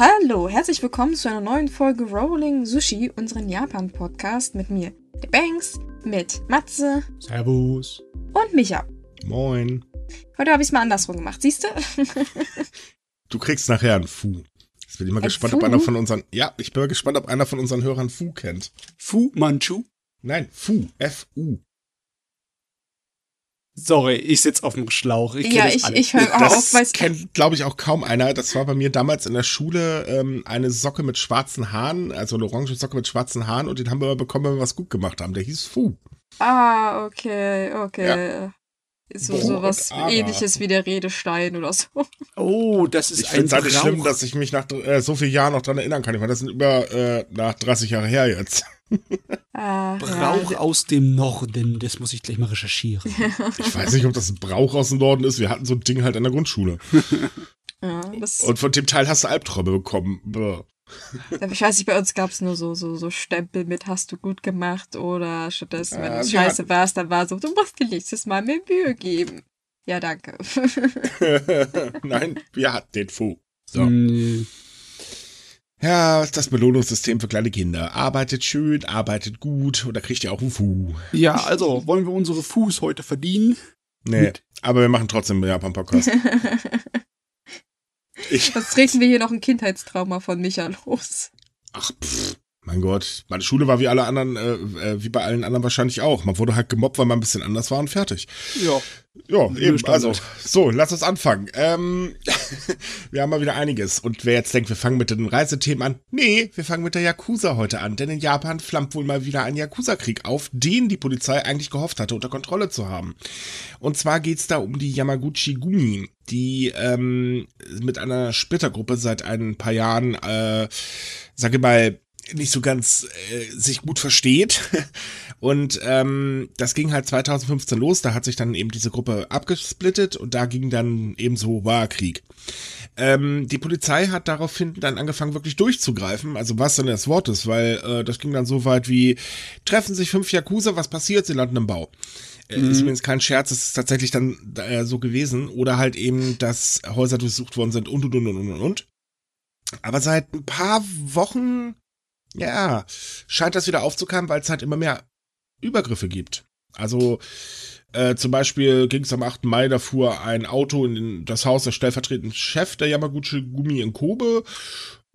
Hallo, herzlich willkommen zu einer neuen Folge Rolling Sushi, unseren Japan-Podcast mit mir, der Banks, mit Matze Servus. und Micha. Moin. Heute habe ich es mal andersrum gemacht, siehst du? Du kriegst nachher ein Fu. Jetzt bin ich mal Ein gespannt, Fu? ob einer von unseren. Ja, ich bin mal gespannt, ob einer von unseren Hörern Fu kennt. Fu Manchu. Nein, Fu. F-U. Sorry, ich sitz auf dem Schlauch. Ich ja, das ich, alles. ich höre auch auf, weil Das kennt, glaube ich, auch kaum einer. Das war bei mir damals in der Schule ähm, eine Socke mit schwarzen Haaren, also eine orange Socke mit schwarzen Haaren und den haben wir bekommen, wenn wir was gut gemacht haben. Der hieß Fu. Ah, okay, okay. So, Boah, so was ähnliches wie der Redestein oder so. Oh, das ist Ich ein finde es halt schlimm, dass ich mich nach äh, so vielen Jahren noch dran erinnern kann. Ich meine, das sind über äh, nach 30 Jahre her jetzt. Ah, Brauch ja, aus dem Norden. Das muss ich gleich mal recherchieren. Ich weiß nicht, ob das ein Brauch aus dem Norden ist. Wir hatten so ein Ding halt an der Grundschule. ja, das, Und von dem Teil hast du Albträume bekommen. Bäh. ich weiß nicht, bei uns gab es nur so, so, so Stempel mit hast du gut gemacht oder stattdessen, wenn Ah, du scheiße warst, dann war so, du musst dir nächstes Mal mehr Mühe geben. Ja, danke. Nein, wir hatten den Fu. So. Nö. Ja, das Belohnungssystem für kleine Kinder. Arbeitet schön, arbeitet gut und da kriegt ihr auch einen Fu. Ja, also, wollen wir unsere Fuß heute verdienen? Nee, Mit- aber wir machen trotzdem einen Japan-Podcast. Ich, Sonst treten wir hier noch ein Kindheitstrauma von Micha los. ach, pff, mein Gott. Meine Schule war wie alle anderen, äh, äh, wie bei allen anderen wahrscheinlich auch. Man wurde halt gemobbt, weil man ein bisschen anders war und fertig. Ja. Ja, eben. Standard. Also, so, lass uns anfangen. Ähm, wir haben mal wieder einiges. Und wer jetzt denkt, wir fangen mit den Reisethemen an, nee, wir fangen mit der Yakuza heute an. Denn in Japan flammt wohl mal wieder ein Yakuza-Krieg auf, den die Polizei eigentlich gehofft hatte, unter Kontrolle zu haben. Und zwar geht's da um die Yamaguchi Gumi, die ähm, mit einer Splittergruppe seit ein paar Jahren, äh, sage mal, nicht so ganz äh, sich gut versteht. Und ähm, das ging halt 2015 los, da hat sich dann eben diese Gruppe abgesplittet und da ging dann eben so war Krieg. Ähm, die Polizei hat daraufhin dann angefangen, wirklich durchzugreifen, also was denn das Wort ist, weil äh, das ging dann so weit wie, treffen sich fünf Yakuza, was passiert? Sie landen im Bau. Äh, Ist übrigens kein Scherz, es ist tatsächlich dann äh, so gewesen. Oder halt eben, dass Häuser durchsucht worden sind und und und und und und. Aber seit ein paar Wochen, ja, scheint das wieder aufzukommen, weil es halt immer mehr Übergriffe gibt. Also äh, zum Beispiel ging es am 8. Mai, da fuhr ein Auto in das Haus des stellvertretenden Chef der Yamaguchi Gumi in Kobe.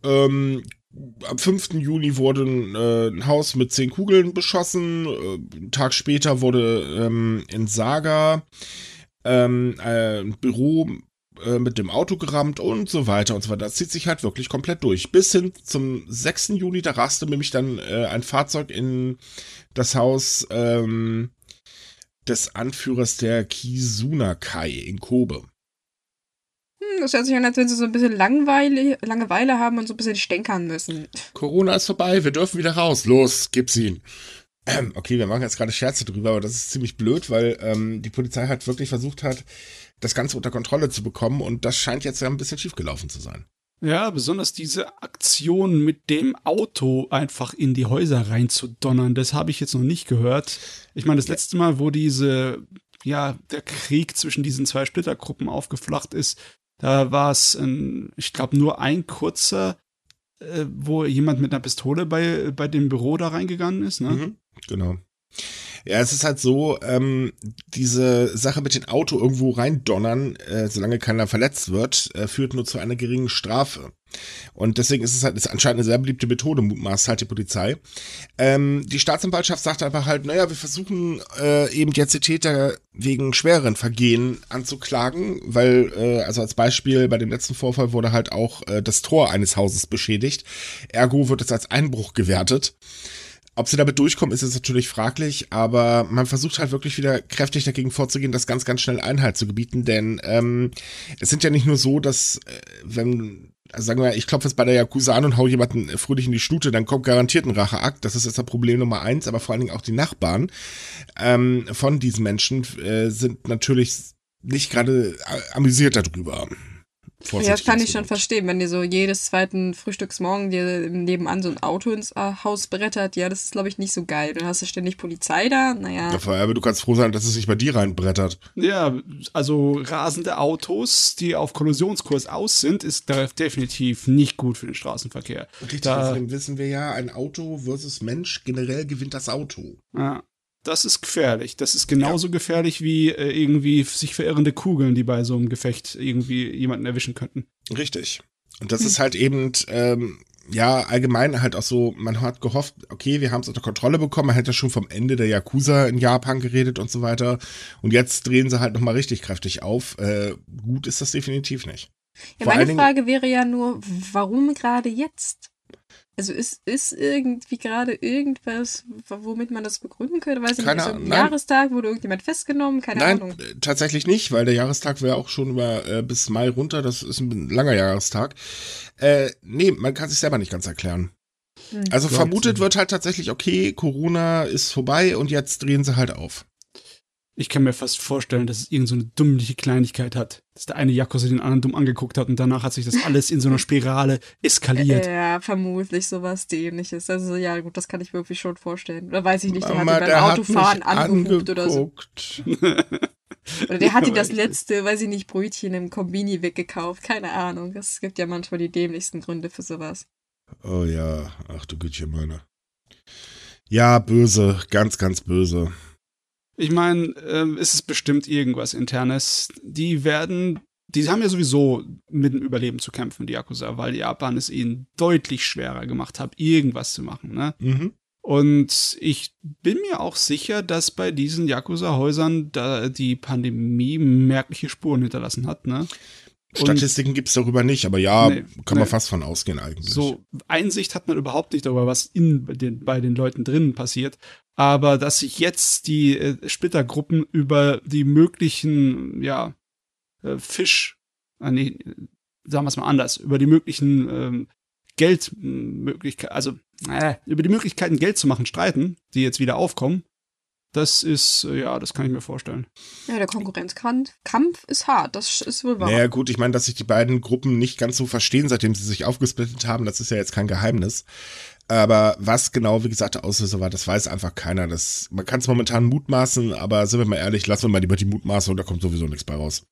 Ähm, am 5. Juni wurde ein, äh, ein Haus mit zehn Kugeln beschossen. Äh, einen Tag später wurde ähm, in Saga ähm, äh, ein Büro äh, mit dem Auto gerammt und so weiter und so weiter. Das zieht sich halt wirklich komplett durch. Bis hin zum 6. Juni, da raste nämlich dann äh, ein Fahrzeug in das Haus ähm, des Anführers der Kizuna-Kai in Kobe. Hm, das hört sich an, als wenn sie so ein bisschen Langweile, Langeweile haben und so ein bisschen stänkern müssen. Corona ist vorbei, wir dürfen wieder raus. Los, gib's ihn. Ähm, okay, wir machen jetzt gerade Scherze drüber, aber das ist ziemlich blöd, weil ähm, die Polizei halt wirklich versucht hat, das Ganze unter Kontrolle zu bekommen und das scheint jetzt ja ein bisschen schiefgelaufen zu sein. Ja, besonders diese Aktion mit dem Auto einfach in die Häuser reinzudonnern, das habe ich jetzt noch nicht gehört. Ich meine, das letzte Mal, wo diese, ja, der Krieg zwischen diesen zwei Splittergruppen aufgeflacht ist, da war es, ich glaube, nur ein kurzer, äh, wo jemand mit einer Pistole bei, bei dem Büro da reingegangen ist, ne? Mhm, genau. Ja, es ist halt so, ähm, diese Sache mit dem Auto irgendwo reindonnern, äh, solange keiner verletzt wird, äh, führt nur zu einer geringen Strafe. Und deswegen ist es halt ist anscheinend eine sehr beliebte Methode, mutmaßt halt die Polizei. Ähm, die Staatsanwaltschaft sagt einfach halt, naja, wir versuchen äh, eben jetzt die Täter wegen schwereren Vergehen anzuklagen, weil, äh, also als Beispiel bei dem letzten Vorfall wurde halt auch äh, das Tor eines Hauses beschädigt. Ergo wird es als Einbruch gewertet. Ob sie damit durchkommen, ist jetzt natürlich fraglich, aber man versucht halt wirklich wieder kräftig dagegen vorzugehen, das ganz, ganz schnell Einhalt zu gebieten, denn ähm, es sind ja nicht nur so, dass äh, wenn, also sagen wir, ich klopfe jetzt bei der Yakuza an und hau jemanden fröhlich in die Stute, dann kommt garantiert ein Racheakt. Das ist jetzt das Problem Nummer eins, aber vor allen Dingen auch die Nachbarn ähm, von diesen Menschen äh, sind natürlich nicht gerade äh, amüsiert darüber. Ja, das kann ich schon verstehen, wenn dir so jedes zweiten Frühstücksmorgen dir nebenan so ein Auto ins äh, Haus brettert. Ja, das ist, glaube ich, nicht so geil. Dann hast du ständig Polizei da. Naja. Ja, aber du kannst froh sein, dass es nicht bei dir reinbrettert. Ja, also rasende Autos, die auf Kollisionskurs aus sind, ist definitiv nicht gut für den Straßenverkehr. Richtig, Da- deswegen wissen wir ja, ein Auto versus Mensch, generell gewinnt das Auto. Ja, das ist gefährlich. Das ist genauso gefährlich wie äh, irgendwie sich verirrende Kugeln, die bei so einem Gefecht irgendwie jemanden erwischen könnten. Richtig. Und das ist halt eben, ähm, ja, allgemein halt auch so, man hat gehofft, okay, wir haben es unter Kontrolle bekommen, man hätte schon vom Ende der Yakuza in Japan geredet und so weiter. Und jetzt drehen sie halt nochmal richtig kräftig auf. Äh, gut ist das definitiv nicht. Ja, Vor meine Dingen- Frage wäre ja nur, warum gerade jetzt? Also ist, ist irgendwie gerade irgendwas, womit man das begründen könnte? Weiß ich Keine nicht, ist irgendein. Jahrestag, wurde irgendjemand festgenommen? Keine Nein, Ahnung. tatsächlich nicht, weil der Jahrestag wäre auch schon über äh, bis Mai runter. Das ist ein langer Jahrestag. Äh, nee, man kann sich selber nicht ganz erklären. Hm. Also vermutet wird halt tatsächlich, okay, Corona ist vorbei und jetzt drehen sie halt auf. Ich kann mir fast vorstellen, dass es irgend so eine dümmliche Kleinigkeit hat. Dass der eine Yakuza den anderen dumm angeguckt hat und danach hat sich das alles in so einer Spirale eskaliert. Ja, vermutlich sowas dämliches. Also ja, gut, das kann ich mir irgendwie schon vorstellen. Oder weiß ich nicht, der Mama, hat ihn beim Autofahren angehupt oder so. angeguckt. Oder der hat ihm das letzte, weiß ich nicht, Brötchen im Kombini weggekauft. Keine Ahnung. Es gibt ja manchmal die dämlichsten Gründe für sowas. Oh ja, ach du Gütchen meine. Ja, böse, ganz, ganz böse. Ich meine, es ist bestimmt irgendwas Internes. Die werden, die haben ja sowieso mit dem Überleben zu kämpfen, die Yakuza, weil Japan es ihnen deutlich schwerer gemacht hat, irgendwas zu machen. Ne? Mhm. Und ich bin mir auch sicher, dass bei diesen Yakuza-Häusern da die Pandemie merkliche Spuren hinterlassen hat. Ne? Statistiken gibt's darüber nicht, aber ja, Nee, kann man nee. fast von ausgehen eigentlich. So Einsicht hat man überhaupt nicht darüber, was in den, bei den Leuten drinnen passiert. Aber dass sich jetzt die äh, Splittergruppen über die möglichen, ja, äh, Fisch, äh, nee, sagen wir es mal anders, über die möglichen ähm, Geldmöglichkeiten, also äh, über die Möglichkeiten, Geld zu machen, streiten, die jetzt wieder aufkommen, das ist, äh, ja, das kann ich mir vorstellen. Ja, der Konkurrenzkampf Kampf ist hart. Das ist wohl wahr. Naja, gut, ich meine, dass sich die beiden Gruppen nicht ganz so verstehen, seitdem sie sich aufgesplittet haben, das ist ja jetzt kein Geheimnis. Aber was genau, wie gesagt, der Auslöser war, das weiß einfach keiner. Das, man kann es momentan mutmaßen, aber sind wir mal ehrlich, lassen wir mal lieber die Mutmaßung, da kommt sowieso nichts bei raus.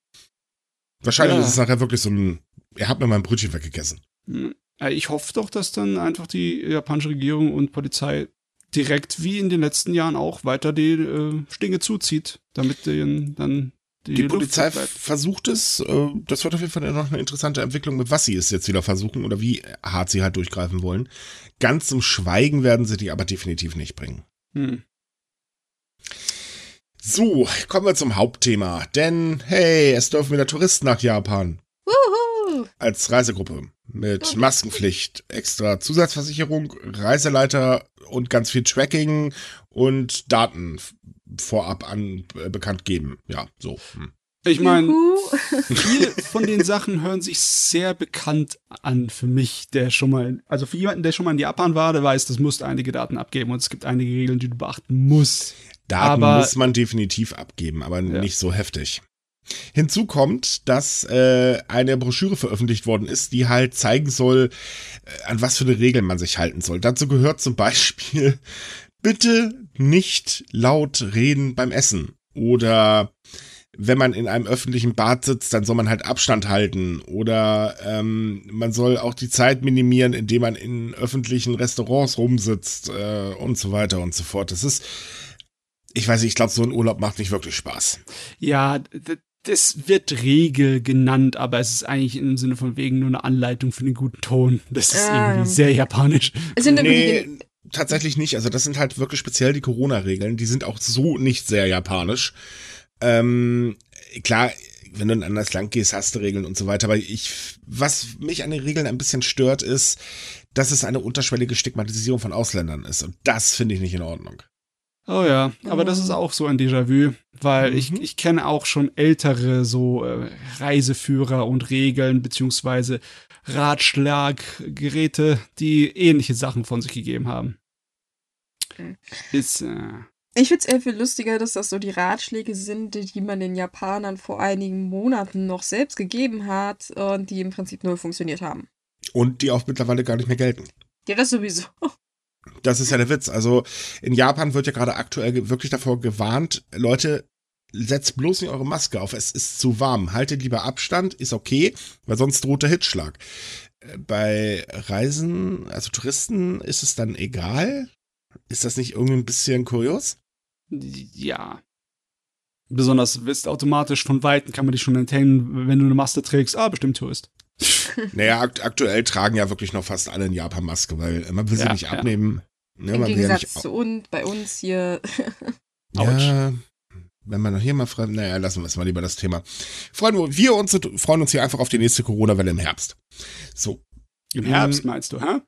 Wahrscheinlich Ja. ist es nachher wirklich so ein, ihr habt mir mein Brötchen weggegessen. Hm. Ich hoffe doch, dass dann einfach die japanische Regierung und Polizei direkt wie in den letzten Jahren auch weiter die äh, Stinge zuzieht, damit denen dann die, Die, Polizei versucht es, äh, das wird auf jeden Fall noch eine interessante Entwicklung, mit was sie es jetzt wieder versuchen oder wie hart sie halt durchgreifen wollen. Ganz zum Schweigen werden sie die aber definitiv nicht bringen. Hm. So, kommen wir zum Hauptthema. Denn, hey, es dürfen wieder Touristen nach Japan. Wuhu! Als Reisegruppe. Mit Maskenpflicht, extra Zusatzversicherung, Reiseleiter und ganz viel Tracking und Daten vorab an äh, bekannt geben. Ja, so. Hm. Ich meine, viele von den Sachen hören sich sehr bekannt an für mich, der schon mal, also für jemanden, der schon mal in Japan war, der weiß, das musst einige Daten abgeben und es gibt einige Regeln, die du beachten musst. Daten Aber- muss man definitiv abgeben, aber Ja. nicht so heftig. Hinzu kommt, dass äh, eine Broschüre veröffentlicht worden ist, die halt zeigen soll, äh, an was für eine Regel man sich halten soll. Dazu gehört zum Beispiel, bitte nicht laut reden beim Essen. Oder wenn man in einem öffentlichen Bad sitzt, dann soll man halt Abstand halten. Oder ähm, man soll auch die Zeit minimieren, indem man in öffentlichen Restaurants rumsitzt äh, und so weiter und so fort. Das ist, ich weiß nicht, ich glaube, so ein Urlaub macht nicht wirklich Spaß. Ja, das wird Regel genannt, aber es ist eigentlich im Sinne von wegen nur eine Anleitung für den guten Ton. Das ist Ähm. irgendwie sehr japanisch. Es sind irgendwie Nee, tatsächlich nicht. Also das sind halt wirklich speziell die Corona-Regeln. Die sind auch so nicht sehr japanisch. Ähm, klar, wenn du in ein anderes Land gehst, hast du Regeln und so weiter. Aber ich, was mich an den Regeln ein bisschen stört, ist, dass es eine unterschwellige Stigmatisierung von Ausländern ist. Und das finde ich nicht in Ordnung. Oh ja, aber das ist auch so ein Déjà-vu, weil ich, Mhm. ich kenne auch schon ältere so äh, Reiseführer und Regeln beziehungsweise Ratschlaggeräte, die ähnliche Sachen von sich gegeben haben. Mhm. Ist, äh, Ich finde es eher viel lustiger, dass das so die Ratschläge sind, die man den Japanern vor einigen Monaten noch selbst gegeben hat und die im Prinzip null funktioniert haben. Und die auch mittlerweile gar nicht mehr gelten. Ja, das sowieso. Das ist ja der Witz. Also in Japan wird ja gerade aktuell wirklich davor gewarnt, Leute, setzt bloß nicht eure Maske auf, es ist zu warm. Haltet lieber Abstand, ist okay, weil sonst droht der Hitzschlag. Äh, bei Reisen, also Touristen, ist es dann egal? Ist das nicht irgendwie ein bisschen kurios? Ja. Besonders wisst automatisch von Weitem kann man dich schon erkennen, wenn du eine Maske trägst. Ah, bestimmt Tourist. naja, akt aktuell tragen ja wirklich noch fast alle in Japan Maske, weil man will sie Ja, nicht ja. abnehmen. Ne, Im ja Gegensatz nicht, zu uns, bei uns hier. ja, wenn man noch hier mal fragt, naja, lassen wir es mal lieber das Thema. Freuen wir, uns freuen uns hier einfach auf die nächste Corona-Welle im Herbst. So, Im Herbst meinst du, hä?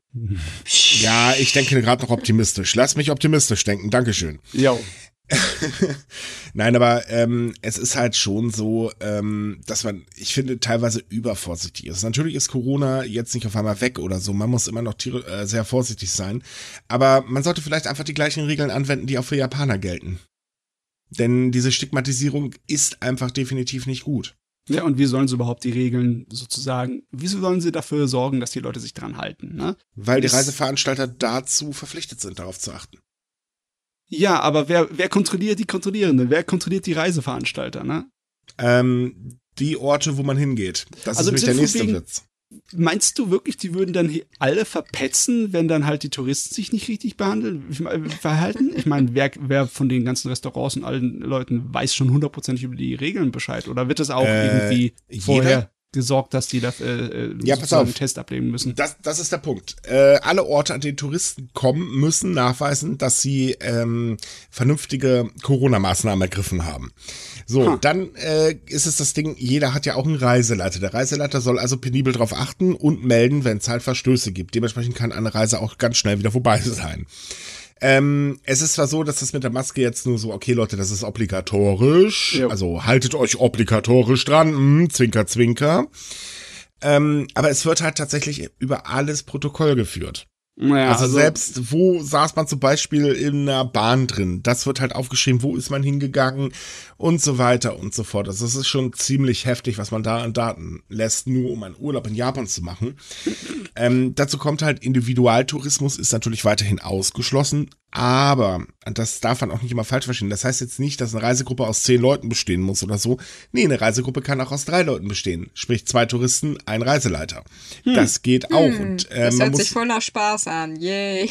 ja, ich denke gerade noch optimistisch. Lass mich optimistisch denken. Dankeschön. Jo. Nein, aber ähm, es ist halt schon so, ähm, dass man, ich finde, teilweise übervorsichtig ist. Natürlich ist Corona jetzt nicht auf einmal weg oder so. Man muss immer noch äh, sehr vorsichtig sein. Aber man sollte vielleicht einfach die gleichen Regeln anwenden, die auch für Japaner gelten. Denn diese Stigmatisierung ist einfach definitiv nicht gut. Ja, und wie sollen sie überhaupt die Regeln sozusagen, wieso sollen sie dafür sorgen, dass die Leute sich dran halten, ne? Weil die Reiseveranstalter dazu verpflichtet sind, darauf zu achten. Ja, aber wer, wer kontrolliert die Kontrollierenden? Wer kontrolliert die Reiseveranstalter, ne? Ähm, die Orte, wo man hingeht. Das Also ist nämlich der nächste wegen- Witz. Meinst du wirklich, die würden dann alle verpetzen, wenn dann halt die Touristen sich nicht richtig behandeln, verhalten? Ich meine, wer, wer von den ganzen Restaurants und allen Leuten weiß schon hundertprozentig über die Regeln Bescheid? Oder wird es auch Äh, irgendwie jeder? Gesorgt, dass die da äh, äh, Ja, pass auf. einen Test ablegen müssen? Das, das ist der Punkt. Äh, alle Orte, an denen Touristen kommen, müssen nachweisen, dass sie ähm, vernünftige Corona-Maßnahmen ergriffen haben. So, Ha. dann äh, ist es das Ding, jeder hat ja auch einen Reiseleiter. Der Reiseleiter soll also penibel darauf achten und melden, wenn es halt Verstöße gibt. Dementsprechend kann eine Reise auch ganz schnell wieder vorbei sein. Ähm, es ist zwar so, dass das mit der Maske jetzt nur so, okay Leute, das ist obligatorisch, Jo. also haltet euch obligatorisch dran, mm, zwinker, zwinker. Ähm, aber es wird halt tatsächlich über alles Protokoll geführt. Naja, also, selbst, wo saß man zum Beispiel in einer Bahn drin? Das wird halt aufgeschrieben, wo ist man hingegangen und so weiter und so fort. Also es ist schon ziemlich heftig, was man da an Daten lässt, nur um einen Urlaub in Japan zu machen. Ähm, dazu kommt halt, Individualtourismus ist natürlich weiterhin ausgeschlossen, aber das darf man auch nicht immer falsch verstehen. Das heißt jetzt nicht, dass eine Reisegruppe aus zehn Leuten bestehen muss oder so. Nee, eine Reisegruppe kann auch aus drei Leuten bestehen. Sprich, zwei Touristen, ein Reiseleiter. Das geht auch. Hm, und äh, das man hört sich voll nach Spaß an. Yay.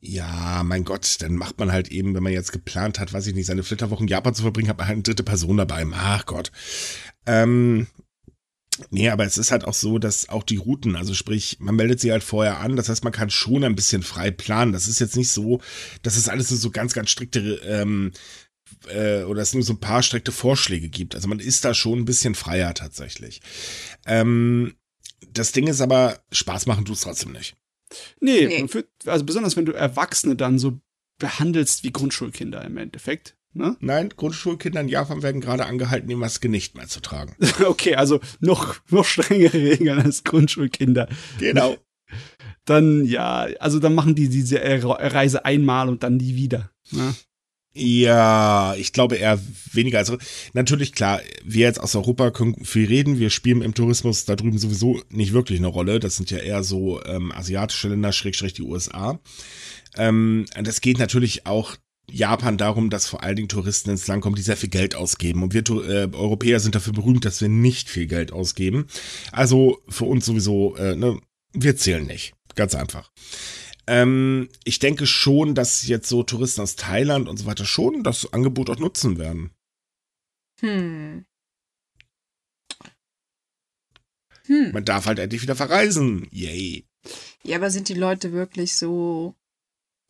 ja, mein Gott, dann macht man halt eben, wenn man jetzt geplant hat, weiß ich nicht, seine Flitterwochen in Japan zu verbringen, hat man halt eine dritte Person dabei. Ach Gott. Ähm, nee, aber es ist halt auch so, dass auch die Routen, also sprich, man meldet sie halt vorher an, das heißt, man kann schon ein bisschen frei planen. Das ist jetzt nicht so, dass es alles so ganz, ganz strikte, ähm, äh, oder es nur so ein paar strikte Vorschläge gibt. Also man ist da schon ein bisschen freier tatsächlich. Ähm, das Ding ist aber, Spaß machen tut es trotzdem nicht. nee, Nee. führt- also besonders wenn du Erwachsene dann so behandelst wie Grundschulkinder im Endeffekt. Ne? Nein, Grundschulkinder in Japan werden gerade angehalten, die Maske nicht mehr zu tragen. Okay, also noch, noch strengere Regeln als Grundschulkinder. Genau. Dann, ja, also dann machen die diese Reise einmal und dann nie wieder. Ne? Ja, ich glaube eher weniger. Also natürlich, klar, wir jetzt aus Europa können viel reden. Wir spielen im Tourismus da drüben sowieso nicht wirklich eine Rolle. Das sind ja eher so ähm, asiatische Länder, Schrägstrich die USA. Ähm, es geht natürlich auch Japan darum, dass vor allen Dingen Touristen ins Land kommen, die sehr viel Geld ausgeben. Und wir äh, Europäer sind dafür berühmt, dass wir nicht viel Geld ausgeben. Also für uns sowieso, äh, ne, wir zählen nicht. Ganz einfach. Ähm, ich denke schon, dass jetzt so Touristen aus Thailand und so weiter schon das Angebot auch nutzen werden. Hm. Hm. Man darf halt endlich wieder verreisen. Yay. Ja, aber sind die Leute wirklich so,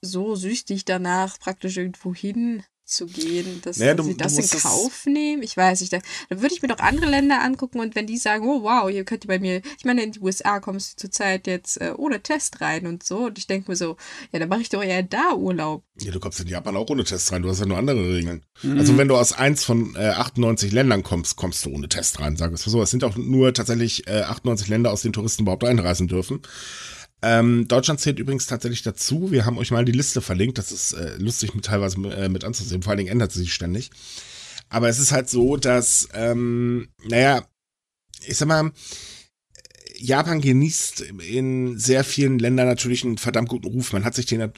so süchtig danach, praktisch irgendwo hin zu gehen, dass Naja, du- sie das in Kauf nehmen? Ich weiß nicht. Da, dann würde ich mir doch andere Länder angucken und wenn die sagen, oh wow, hier könnt ihr bei mir, ich meine, in die USA kommst du zurzeit jetzt äh, ohne Test rein und so. Und ich denke mir so, ja, dann mache ich doch eher da Urlaub. Ja, du kommst in Japan auch ohne Test rein. Du hast ja nur andere Regeln. Mhm. Also wenn du aus eins von äh, 98 Ländern kommst, kommst du ohne Test rein, sag es mal so. Es sind auch nur tatsächlich äh, 98 Länder, aus denen Touristen überhaupt einreisen dürfen. Ähm, Deutschland zählt übrigens tatsächlich dazu. Wir haben euch mal die Liste verlinkt. Das ist äh, lustig mit, teilweise äh, mit anzusehen. Vor allen Dingen ändert sie sich ständig. Aber es ist halt so, dass, ähm, naja, ich sag mal, Japan genießt in sehr vielen Ländern natürlich einen verdammt guten Ruf. Man hat sich den äh,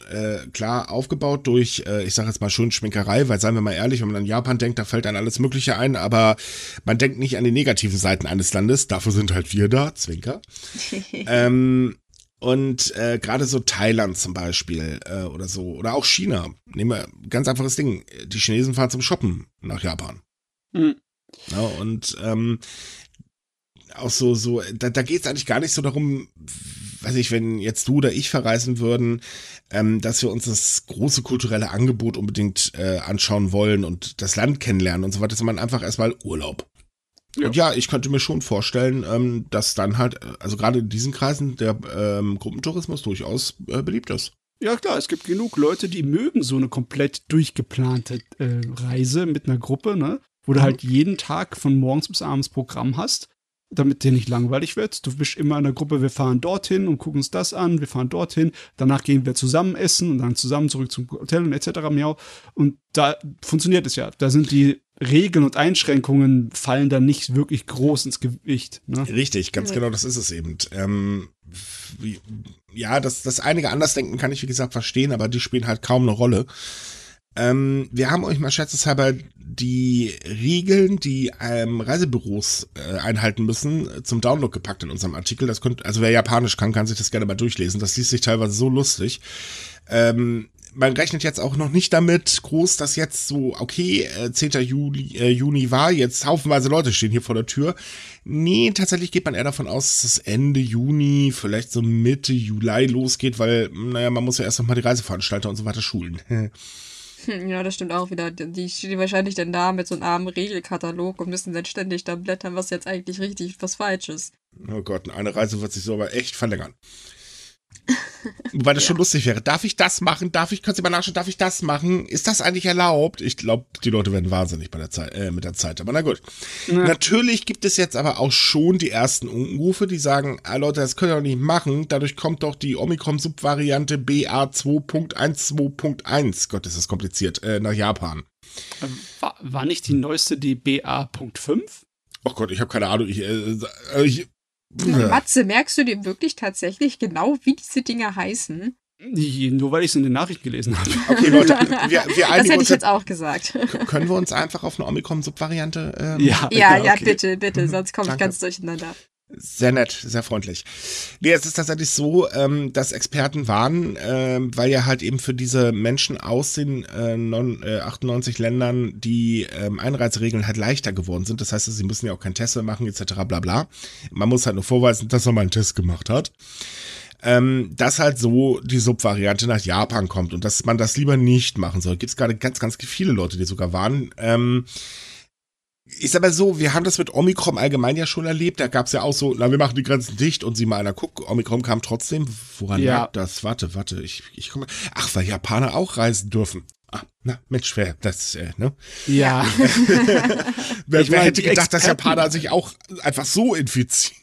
klar aufgebaut durch, äh, ich sage jetzt mal schön Schminkerei, weil seien wir mal ehrlich, wenn man an Japan denkt, da fällt dann alles Mögliche ein, aber man denkt nicht an die negativen Seiten eines Landes. Dafür sind halt wir da, Zwinker. ähm, und äh, gerade so Thailand zum Beispiel äh, oder so, oder auch China. Nehmen wir ganz einfaches Ding. Die Chinesen fahren zum Shoppen nach Japan. Mhm. Ja, und ähm, auch so, so, da, da geht es eigentlich gar nicht so darum, weiß ich, wenn jetzt du oder ich verreisen würden, ähm, dass wir uns das große kulturelle Angebot unbedingt äh, anschauen wollen und das Land kennenlernen und so weiter, sondern einfach erstmal Urlaub. Ja. Und ja, ich könnte mir schon vorstellen, ähm, dass dann halt, also gerade in diesen Kreisen der ähm, Gruppentourismus durchaus äh, beliebt ist. Ja klar, es gibt genug Leute, die mögen so eine komplett durchgeplante äh, Reise mit einer Gruppe, ne? Wo du mhm. halt jeden Tag von morgens bis abends Programm hast damit dir nicht langweilig wird. Du bist immer in der Gruppe, wir fahren dorthin und gucken uns das an, wir fahren dorthin, danach gehen wir zusammen essen und dann zusammen zurück zum Hotel und etc. Miau. Und da funktioniert es ja. Da sind die Regeln und Einschränkungen fallen dann nicht wirklich groß ins Gewicht. Ne? Richtig, ganz genau, das ist es eben. Ähm, wie, ja, das, das einige anders denken kann ich, wie gesagt, verstehen, aber die spielen halt kaum eine Rolle. Ähm, wir haben euch mal schätzeshalber die Regeln, die ähm, Reisebüros äh, einhalten müssen, zum Download gepackt in unserem Artikel. Das könnt, also wer Japanisch kann, kann sich das gerne mal durchlesen. Das liest sich teilweise so lustig. Ähm, man rechnet jetzt auch noch nicht damit groß, dass jetzt so, okay, äh, 10. Juli, äh, Juni war, jetzt haufenweise Leute stehen hier vor der Tür. Nee, tatsächlich geht man eher davon aus, dass es Ende Juni, vielleicht so Mitte Juli losgeht, weil, naja, man muss ja erst noch mal die Reiseveranstalter und so weiter schulen. Ja, das stimmt auch wieder. Die stehen wahrscheinlich dann da mit so einem armen Regelkatalog und müssen dann ständig da blättern, was jetzt eigentlich richtig, was falsch ist. Oh Gott, eine Reise wird sich so aber echt verlängern. Wobei das ja. schon lustig wäre. Darf ich das machen? Darf ich, können Sie mal nachschauen, darf ich das machen? Ist das eigentlich erlaubt? Ich glaube, die Leute werden wahnsinnig bei der Zeit, äh, mit der Zeit. Aber na gut. Ja. Natürlich gibt es jetzt aber auch schon die ersten Unkenrufe, die sagen, ah, Leute, das könnt ihr doch nicht machen. Dadurch kommt doch die Omikron-Subvariante BA2.12.1. Gott, ist das kompliziert, äh, nach Japan. War, war nicht die neueste die BA.5? Oh Gott, ich habe keine Ahnung. Ich, äh, äh ich, ja. Matze, merkst du dir wirklich tatsächlich genau, wie diese Dinger heißen? Nur weil ich es in den Nachrichten gelesen habe. Okay, Leute, wir, wir Das hätte ich jetzt auch gesagt. Können wir uns einfach auf eine Omikron-Subvariante ähm, Ja, ja, ja okay. bitte, bitte, sonst komme ich ganz durcheinander. Sehr nett, sehr freundlich. Nee, es ist tatsächlich so, ähm, dass Experten warnen, äh, weil ja halt eben für diese Menschen aus den äh, non, äh, 98 Ländern die ähm, Einreiseregeln halt leichter geworden sind. Das heißt, sie müssen ja auch keinen Test mehr machen, etc. bla bla. Man muss halt nur vorweisen, dass man mal einen Test gemacht hat. Ähm, dass halt so die Subvariante nach Japan kommt und dass man das lieber nicht machen soll. Gibt es gerade ganz, ganz viele Leute, die sogar warnen. Ähm, ich sag mal so, wir haben das mit Omikron allgemein ja schon erlebt. Da gab es ja auch so, na, wir machen die Grenzen dicht und sieh mal einer, guck, Omikron kam trotzdem. Woran ja. lag das? Warte, warte, ich, ich komme. Ach, weil Japaner auch reisen dürfen. Ah, na, Mensch, wer, das, äh, ne? Ja. wer, wer hätte gedacht, dass Japaner sich auch einfach so infizieren?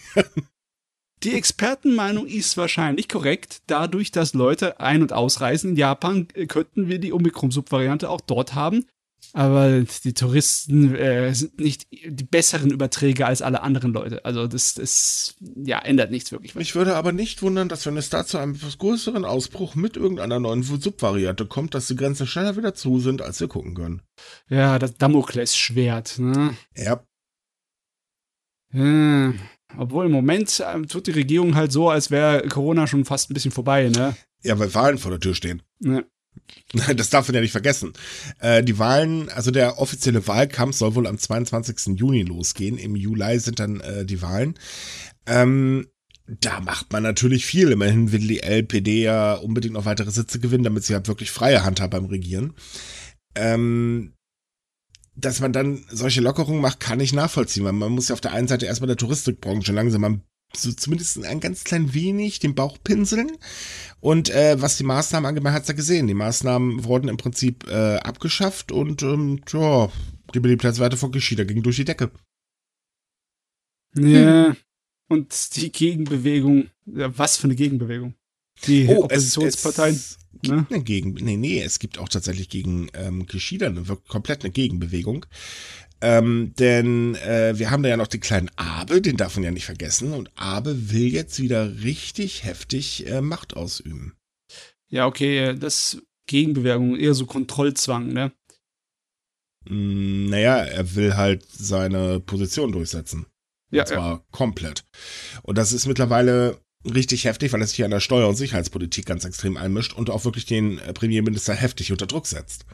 Die Expertenmeinung ist wahrscheinlich korrekt. Dadurch, dass Leute ein- und ausreisen in Japan, äh, könnten wir die Omikron-Subvariante auch dort haben. Aber die Touristen äh, sind nicht die besseren Überträger als alle anderen Leute. Also das, das ja, ändert nichts wirklich. Mich würde aber nicht wundern, dass wenn es da zu einem etwas größeren Ausbruch mit irgendeiner neuen Subvariante kommt, dass die Grenzen schneller wieder zu sind, als wir gucken können. Ja, das Damoklesschwert, ne? Ja. ja. Obwohl im Moment äh, tut die Regierung halt so, als wäre Corona schon fast ein bisschen vorbei, ne? Ja, weil Wahlen vor der Tür stehen. Das darf man ja nicht vergessen. Äh, die Wahlen, also der offizielle Wahlkampf soll wohl am 22. Juni losgehen. Im Juli sind dann äh, die Wahlen. Ähm, da macht man natürlich viel. Immerhin will die LPD ja unbedingt noch weitere Sitze gewinnen, damit sie halt wirklich freie Hand hat beim Regieren. Ähm, dass man dann solche Lockerungen macht, kann ich nachvollziehen, weil man muss ja auf der einen Seite erstmal der Touristikbranche langsam ein so zumindest ein ganz klein wenig den Bauch pinseln. Und äh, was die Maßnahmen angeht, man hat es ja gesehen, die Maßnahmen wurden im Prinzip äh, abgeschafft und ähm, ja, die Beliebtheitswerte von Geschieter gingen durch die Decke. Ja, hm. und die Gegenbewegung, ja, was für eine Gegenbewegung? Die Oh, es, Oppositionsparteien. es gibt ne? eine Gegen nee, nee, es gibt auch tatsächlich gegen ähm, Kishida eine komplett eine Gegenbewegung. Ähm, denn äh, wir haben da ja noch den kleinen Abe, den darf man ja nicht vergessen. Und Abe will jetzt wieder richtig heftig äh, Macht ausüben. Ja, okay, das Gegenbewegung, eher so Kontrollzwang, ne? Mm, naja, er will halt seine Position durchsetzen. Ja, und zwar komplett. Und das ist mittlerweile richtig heftig, weil er sich hier an der Steuer- und Sicherheitspolitik ganz extrem einmischt und auch wirklich den äh, Premierminister heftig unter Druck setzt.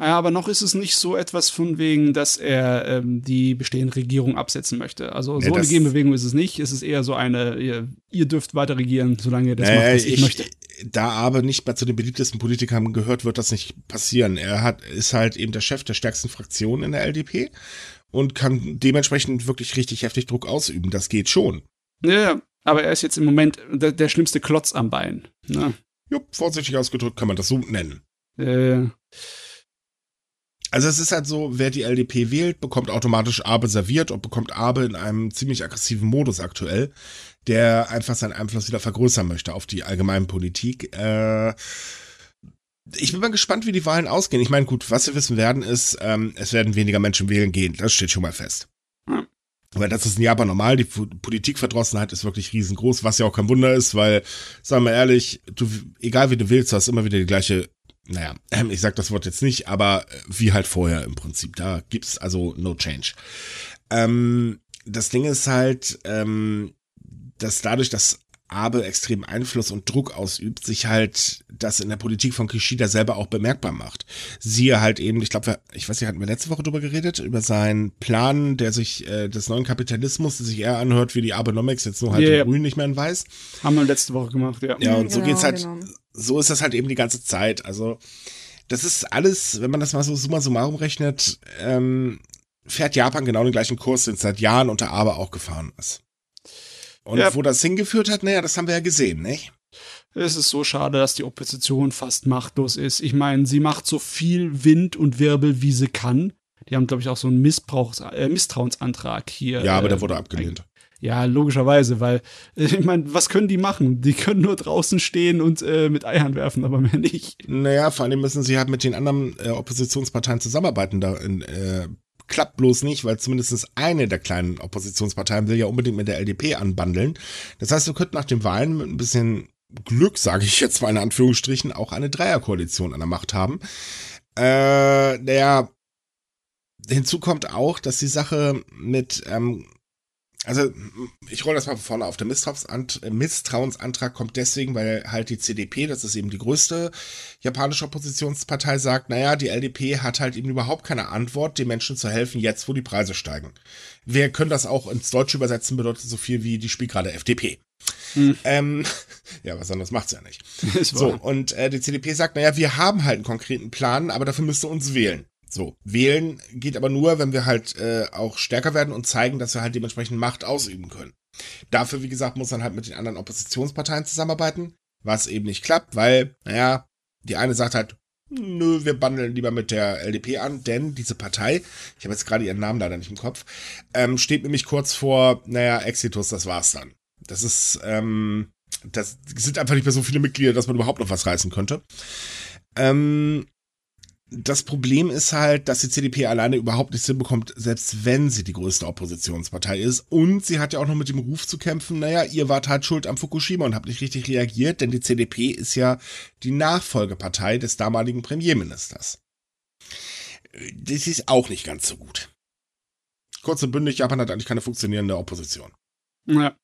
Ja, aber noch ist es nicht so etwas von wegen, dass er ähm, die bestehende Regierung absetzen möchte. Also so eine das- Gegenbewegung ist es nicht. Es ist eher so eine, ihr, ihr dürft weiter regieren, solange ihr das macht, Naja, was ich, möchte. Da aber nicht mehr zu den beliebtesten Politikern gehört, wird das nicht passieren. Er hat, ist halt eben der Chef der stärksten Fraktion in der LDP und kann dementsprechend wirklich richtig heftig Druck ausüben. Das geht schon. Ja, ja, aber er ist jetzt im Moment der, der schlimmste Klotz am Bein. Ne? Jupp, vorsichtig ausgedrückt kann man das so nennen. Äh, Also es ist halt so, wer die LDP wählt, bekommt automatisch Abe serviert und bekommt Abe in einem ziemlich aggressiven Modus aktuell, der einfach seinen Einfluss wieder vergrößern möchte auf die Allgemeinpolitik. Äh, ich bin mal gespannt, wie die Wahlen ausgehen. Ich meine, gut, was wir wissen werden, ist, ähm, es werden weniger Menschen wählen gehen. Das steht schon mal fest. Weil das ist in Japan normal. Die Po- Politikverdrossenheit ist wirklich riesengroß, was ja auch kein Wunder ist, weil, sagen wir ehrlich, du, egal wie du wählst, du hast immer wieder die gleiche naja, ähm, ich sag das Wort jetzt nicht, aber äh, wie halt vorher im Prinzip. Da gibt's also no change. Ähm, das Ding ist halt, ähm, dass dadurch, dass Abe extrem Einfluss und Druck ausübt, sich halt das in der Politik von Kishida selber auch bemerkbar macht. Siehe halt eben, ich glaube, ich weiß nicht, hatten wir letzte Woche drüber geredet, über seinen Plan, der sich äh, des neuen Kapitalismus, der sich eher anhört wie die Abenomics, jetzt nur halt ja. grün, nicht mehr in weiß. haben wir letzte Woche gemacht, ja. Ja, und so Genau, geht's halt, genau. So ist das halt eben die ganze Zeit. Also, das ist alles, wenn man das mal so summa summarum rechnet, ähm, fährt Japan genau den gleichen Kurs, den es seit Jahren unter Abe auch gefahren ist. Und Ja. wo das hingeführt hat, naja, das haben wir ja gesehen, nicht? Es ist so schade, dass die Opposition fast machtlos ist. Ich meine, sie macht so viel Wind und Wirbel, wie sie kann. Die haben, glaube ich, auch so einen Missbrauchs äh, Misstrauensantrag hier. Ja, aber äh, der wurde abgelehnt. Ja, logischerweise, weil, äh, ich meine, was können die machen? Die können nur draußen stehen und äh, mit Eiern werfen, aber mehr nicht. Naja, vor allem müssen sie halt mit den anderen äh, Oppositionsparteien zusammenarbeiten. Da äh, klappt bloß nicht, weil zumindest eine der kleinen Oppositionsparteien will ja unbedingt mit der LDP anbandeln. Das heißt, wir könnten nach den Wahlen mit ein bisschen Glück, sage ich jetzt mal in Anführungsstrichen, auch eine Dreierkoalition an der Macht haben. Äh, naja, hinzu kommt auch, dass die Sache mit, ähm, also ich rolle das mal von vorne auf. Der Misstrauensantrag, äh, Misstrauensantrag kommt deswegen, weil halt die CDP, das ist eben die größte japanische Oppositionspartei, sagt, naja, die LDP hat halt eben überhaupt keine Antwort, den Menschen zu helfen, jetzt wo die Preise steigen. Wir können das auch ins Deutsche übersetzen, bedeutet so viel wie die spielt gerade FDP. Hm. Ähm, ja, was anderes macht's ja nicht. So, und äh, die CDP sagt, naja, wir haben halt einen konkreten Plan, aber dafür müsst ihr uns wählen. So, wählen geht aber nur, wenn wir halt äh, auch stärker werden und zeigen, dass wir halt dementsprechend Macht ausüben können. Dafür, wie gesagt, muss man halt mit den anderen Oppositionsparteien zusammenarbeiten, was eben nicht klappt, weil, naja, die eine sagt halt, nö, wir bandeln lieber mit der LDP an, denn diese Partei, ich habe jetzt gerade ihren Namen leider nicht im Kopf, ähm, steht nämlich kurz vor, naja, Exitus, das war's dann. Das ist, ähm, das sind einfach nicht mehr so viele Mitglieder, dass man überhaupt noch was reißen könnte. Ähm, das Problem ist halt, dass die CDP alleine überhaupt nichts hinbekommt, selbst wenn sie die größte Oppositionspartei ist. Und sie hat ja auch noch mit dem Ruf zu kämpfen, naja, ihr wart halt schuld am Fukushima und habt nicht richtig reagiert, denn die CDP ist ja die Nachfolgepartei des damaligen Premierministers. Das ist auch nicht ganz so gut. Kurz und bündig, Japan hat eigentlich keine funktionierende Opposition. Ja.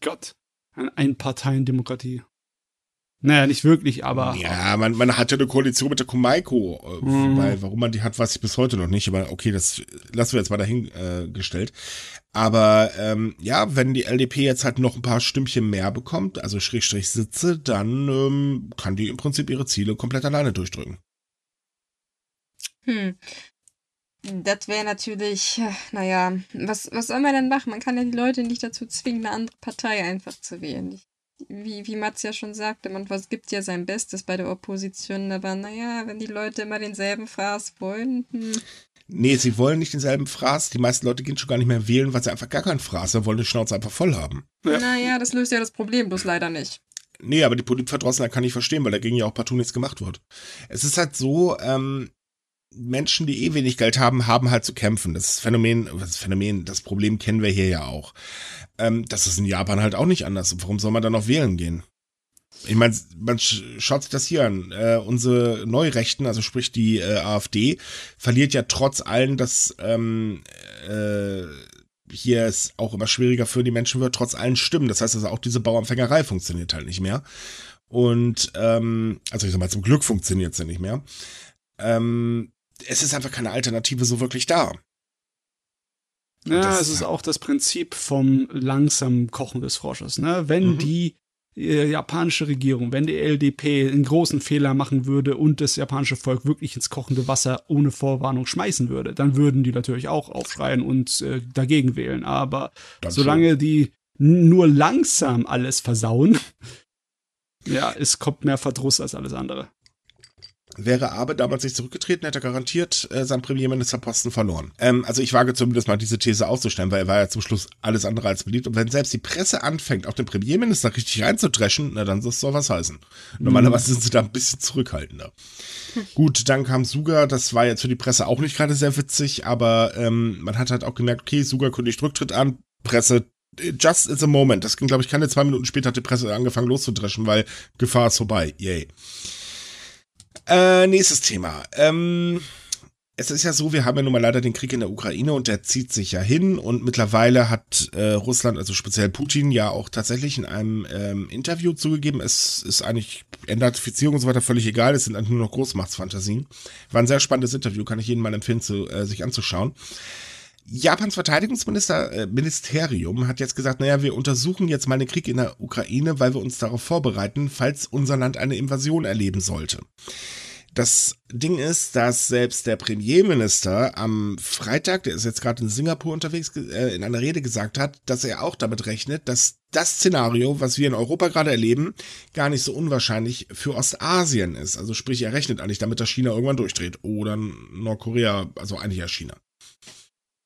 Gott. Eine Einparteiendemokratie. Naja, nicht wirklich, aber. Ja, man, man hat ja eine Koalition mit der Kumaiko. Äh, Mhm. Weil, warum man die hat, weiß ich bis heute noch nicht. Aber okay, das lassen wir jetzt mal dahingestellt. Äh, gestellt. aber ähm, ja, wenn die LDP jetzt halt noch ein paar Stümmchen mehr bekommt, also Schrägstrich Sitze, dann ähm, kann die im Prinzip ihre Ziele komplett alleine durchdrücken. Hm. Das wäre natürlich, naja, was, was soll man denn machen? Man kann ja die Leute nicht dazu zwingen, eine andere Partei einfach zu wählen. Ich, wie, wie Mats ja schon sagte, man was gibt ja sein Bestes bei der Opposition, aber naja, wenn die Leute immer denselben Fraß wollen, hm, Nee, sie wollen nicht denselben Fraß. Die meisten Leute gehen schon gar nicht mehr wählen, weil sie einfach gar keinen Fraß haben, wollen die Schnauze einfach voll haben. Ja. Naja, das löst ja das Problem bloß leider nicht. Nee, aber die Politverdrossenheit kann ich verstehen, weil dagegen ja auch partout nichts gemacht wird. Es ist halt so, ähm, Menschen, die eh wenig Geld haben, haben halt zu kämpfen. Das Phänomen, das Phänomen, das Problem kennen wir hier ja auch. Ähm, das ist in Japan halt auch nicht anders. Warum soll man dann noch wählen gehen? Ich meine, man schaut sich das hier an. Äh, unsere Neurechten, also sprich die äh, AfD, verliert ja trotz allem, dass ähm, äh, hier es auch immer schwieriger für die Menschen wird, trotz allen Stimmen. Das heißt also auch diese Bauernfängerei funktioniert halt nicht mehr. Und ähm, also ich sag mal, zum Glück funktioniert sie nicht mehr. Ähm, es ist einfach keine Alternative so wirklich da. Ja, das, es ist auch das Prinzip vom langsamen Kochen des Frosches. Ne? Wenn mhm. die äh, japanische Regierung, wenn die LDP einen großen Fehler machen würde und das japanische Volk wirklich ins kochende Wasser ohne Vorwarnung schmeißen würde, dann würden die natürlich auch aufschreien und äh, dagegen wählen. Aber Ganz solange schön. die nur langsam alles versauen, ja, es kommt mehr Verdruss als alles andere. Wäre Abe damals nicht zurückgetreten, hätte er garantiert äh, seinen Premierministerposten verloren. Ähm, also ich wage zumindest mal diese These aufzustellen, weil er war ja zum Schluss alles andere als beliebt. Und wenn selbst die Presse anfängt, auch den Premierminister richtig reinzudreschen, na dann soll was heißen. Normalerweise sind sie da ein bisschen zurückhaltender. Gut, dann kam Suga, das war jetzt für die Presse auch nicht gerade sehr witzig, aber ähm, man hat halt auch gemerkt, okay, Suga kündigt Rücktritt an, Presse just in the moment. Das ging, glaube ich, keine zwei Minuten später hat die Presse angefangen loszudreschen, weil Gefahr ist vorbei. Yay. Äh, nächstes Thema. Ähm, es ist ja so, wir haben ja nun mal leider den Krieg in der Ukraine und der zieht sich ja hin und mittlerweile hat äh, Russland, also speziell Putin, ja auch tatsächlich in einem ähm, Interview zugegeben, es ist eigentlich Entnazifizierung und so weiter völlig egal, es sind eigentlich nur noch Großmachtsfantasien. War ein sehr spannendes Interview, kann ich jedem mal empfehlen, zu, äh, sich anzuschauen. Japans Verteidigungsministerium äh, hat jetzt gesagt, naja, wir untersuchen jetzt mal den Krieg in der Ukraine, weil wir uns darauf vorbereiten, falls unser Land eine Invasion erleben sollte. Das Ding ist, dass selbst der Premierminister am Freitag, der ist jetzt gerade in Singapur unterwegs, äh, in einer Rede gesagt hat, dass er auch damit rechnet, dass das Szenario, was wir in Europa gerade erleben, gar nicht so unwahrscheinlich für Ostasien ist. Also sprich, er rechnet eigentlich damit, dass China irgendwann durchdreht. Oder Nordkorea, also eigentlich ja China.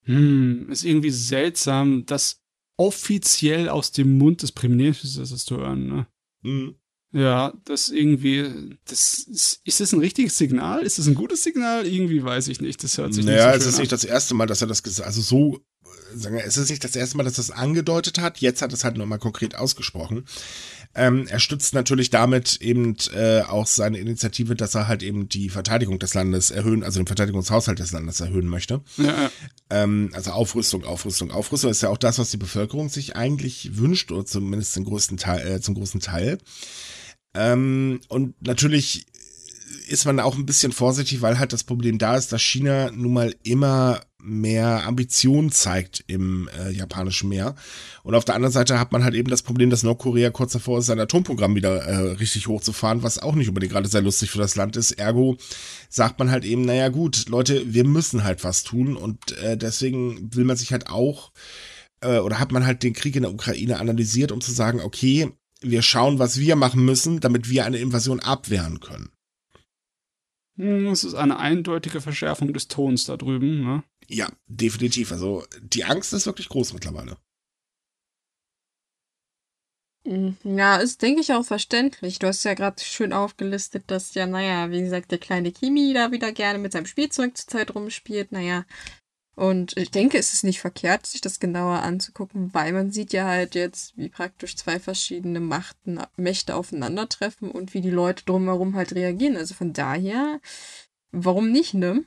Hm, ist irgendwie seltsam, das offiziell aus dem Mund des Premierministers zu hören, ne? Mhm. Ja, das irgendwie, das ist, ist das ein richtiges Signal? Ist das ein gutes Signal? Irgendwie weiß ich nicht. Das hört sich naja, nicht so es ist an. nicht das erste Mal, dass er das gesagt, also so, sagen wir, es ist nicht das erste Mal, dass er das angedeutet hat. Jetzt hat es halt nochmal konkret ausgesprochen. Ähm, er stützt natürlich damit eben äh, auch seine Initiative, dass er halt eben die Verteidigung des Landes erhöhen, also den Verteidigungshaushalt des Landes erhöhen möchte. Ja. Ähm, also Aufrüstung, Aufrüstung, Aufrüstung ist ja auch das, was die Bevölkerung sich eigentlich wünscht, oder zumindest zum größten Teil, äh, zum großen Teil. Ähm, und natürlich ist man auch ein bisschen vorsichtig, weil halt das Problem da ist, dass China nun mal immer mehr Ambitionen zeigt im äh, japanischen Meer. Und auf der anderen Seite hat man halt eben das Problem, dass Nordkorea kurz davor ist, sein Atomprogramm wieder äh, richtig hochzufahren, was auch nicht unbedingt gerade sehr lustig für das Land ist. Ergo sagt man halt eben, naja gut, Leute, wir müssen halt was tun und äh, deswegen will man sich halt auch äh, oder hat man halt den Krieg in der Ukraine analysiert, um zu sagen, okay, wir schauen, was wir machen müssen, damit wir eine Invasion abwehren können. Es ist eine eindeutige Verschärfung des Tons da drüben, ne? Ja, definitiv. Also die Angst ist wirklich groß mittlerweile. Hm, ja, ist, denke ich, auch verständlich. Du hast ja gerade schön aufgelistet, dass ja, naja, wie gesagt, der kleine Kimi da wieder gerne mit seinem Spielzeug zur Zeit rumspielt. Naja, und ich denke, es ist nicht verkehrt, sich das genauer anzugucken, weil man sieht ja halt jetzt, wie praktisch zwei verschiedene Machten, Mächte aufeinandertreffen und wie die Leute drumherum halt reagieren. Also von daher, warum nicht, ne?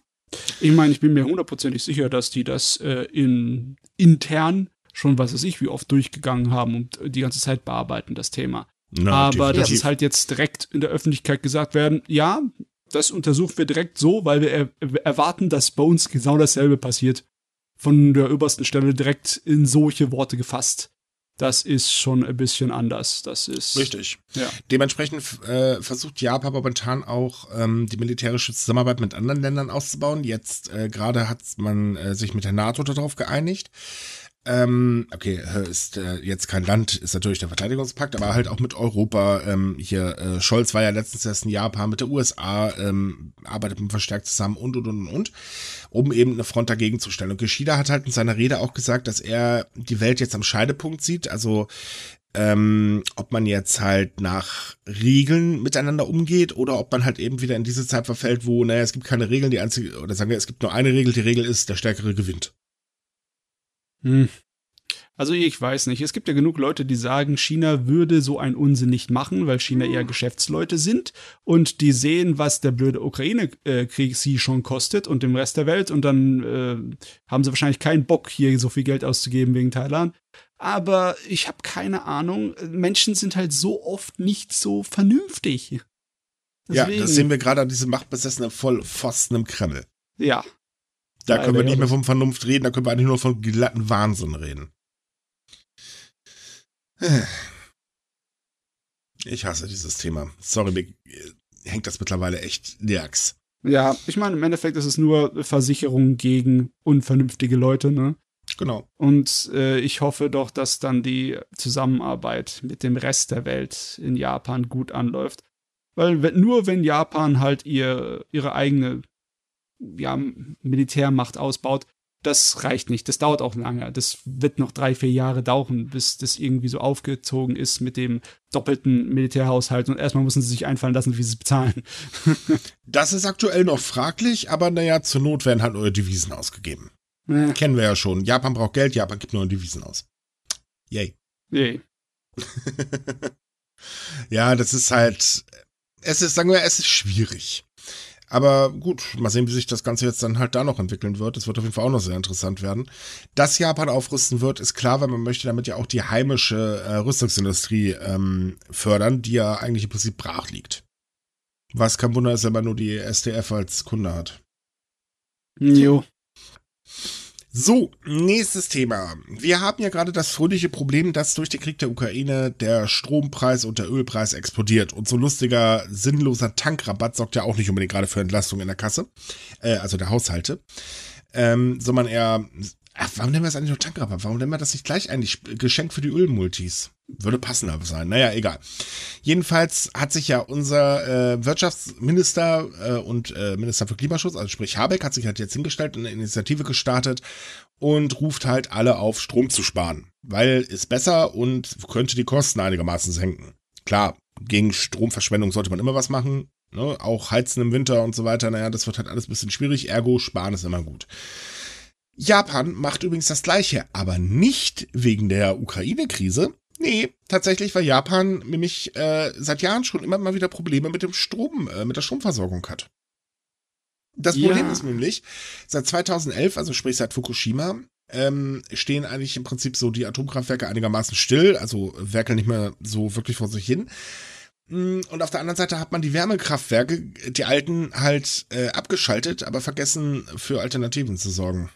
Ich meine, ich bin mir hundertprozentig sicher, dass die das äh, in, intern schon, was weiß ich, wie oft durchgegangen haben und die ganze Zeit bearbeiten, das Thema. Na, Aber definitiv. dass es halt jetzt direkt in der Öffentlichkeit gesagt werden, ja, das untersuchen wir direkt so, weil wir er erwarten, dass bei uns genau dasselbe passiert. Von der obersten Stelle direkt in solche Worte gefasst. Das ist schon ein bisschen anders. Das ist. Richtig. Ja. Dementsprechend äh, versucht Japan momentan auch ähm, die militärische Zusammenarbeit mit anderen Ländern auszubauen. Jetzt äh, gerade hat man äh, sich mit der NATO darauf geeinigt. Ähm, okay, ist äh, jetzt kein Land, ist natürlich der Verteidigungspakt, aber halt auch mit Europa. Ähm, hier, äh, Scholz war ja letztens erst in Japan mit der USA, ähm, arbeitet verstärkt zusammen und, und, und, und, um eben eine Front dagegen zu stellen. Und Geschida hat halt in seiner Rede auch gesagt, dass er die Welt jetzt am Scheidepunkt sieht, also ähm, ob man jetzt halt nach Regeln miteinander umgeht oder ob man halt eben wieder in diese Zeit verfällt, wo, naja, es gibt keine Regeln, die einzige, oder sagen wir, es gibt nur eine Regel, die Regel ist, der Stärkere gewinnt. Hm. Also ich weiß nicht. Es gibt ja genug Leute, die sagen, China würde so einen Unsinn nicht machen, weil China eher Geschäftsleute sind und die sehen, was der blöde Ukraine-Krieg sie schon kostet und dem Rest der Welt und dann äh, haben sie wahrscheinlich keinen Bock, hier so viel Geld auszugeben wegen Thailand aber ich habe keine Ahnung. Menschen sind halt so oft nicht so vernünftig. Deswegen. Ja, das sehen wir gerade an diesem machtbesessenen Vollpfosten im Kreml. Ja. Da können wir nicht mehr von Vernunft reden, da können wir eigentlich nur von glatten Wahnsinn reden. Ich hasse dieses Thema. Sorry, mir hängt das mittlerweile echt nirgends. Ja, ich meine, im Endeffekt ist es nur Versicherung gegen unvernünftige Leute, ne? Genau. Und äh, ich hoffe doch, dass dann die Zusammenarbeit mit dem Rest der Welt in Japan gut anläuft. Weil nur wenn Japan halt ihr, ihre eigene ja, Militärmacht ausbaut, das reicht nicht. Das dauert auch lange. Das wird noch drei, vier Jahre dauern, bis das irgendwie so aufgezogen ist mit dem doppelten Militärhaushalt. Und erstmal müssen sie sich einfallen lassen, wie sie es bezahlen. das ist aktuell noch fraglich, aber naja, zur Not werden halt eure Devisen ausgegeben. Ja. Kennen wir ja schon. Japan braucht Geld, Japan gibt nur Devisen aus. Yay. Yay. ja, das ist halt, es ist, sagen wir, es ist schwierig. Aber gut, mal sehen, wie sich das Ganze jetzt dann halt da noch entwickeln wird. Es wird auf jeden Fall auch noch sehr interessant werden. Dass Japan aufrüsten wird, ist klar, weil man möchte damit ja auch die heimische äh, Rüstungsindustrie ähm, fördern, die ja eigentlich im Prinzip brach liegt. Was kein Wunder ist, wenn man nur die SDF als Kunde hat. Jo. So, nächstes Thema. Wir haben ja gerade das fröhliche Problem, dass durch den Krieg der Ukraine der Strompreis und der Ölpreis explodiert. Und so lustiger, sinnloser Tankrabatt sorgt ja auch nicht unbedingt gerade für Entlastung in der Kasse, äh, also der Haushalte, ähm, sondern eher Ach, warum nennen wir das eigentlich noch Tankrabatt? Warum nennen wir das nicht gleich eigentlich Geschenk für die Ölmultis? Würde passender sein. Naja, egal. Jedenfalls hat sich ja unser äh, Wirtschaftsminister äh, und äh, Minister für Klimaschutz, also sprich Habeck, hat sich halt jetzt hingestellt und eine Initiative gestartet und ruft halt alle auf, Strom zu sparen. Weil ist besser und könnte die Kosten einigermaßen senken. Klar, gegen Stromverschwendung sollte man immer was machen. Ne? Auch heizen im Winter und so weiter. Naja, das wird halt alles ein bisschen schwierig. Ergo, sparen ist immer gut. Japan macht übrigens das gleiche, aber nicht wegen der Ukraine-Krise. Nee, tatsächlich, weil Japan nämlich äh, seit Jahren schon immer mal wieder Probleme mit dem Strom, äh, mit der Stromversorgung hat. Das Problem ja. ist nämlich, seit 2011, also sprich seit Fukushima, ähm, stehen eigentlich im Prinzip so die Atomkraftwerke einigermaßen still, also werkeln nicht mehr so wirklich vor sich hin. Mm, und auf der anderen Seite hat man die Wärmekraftwerke, die alten, halt äh, abgeschaltet, aber vergessen, für Alternativen zu sorgen.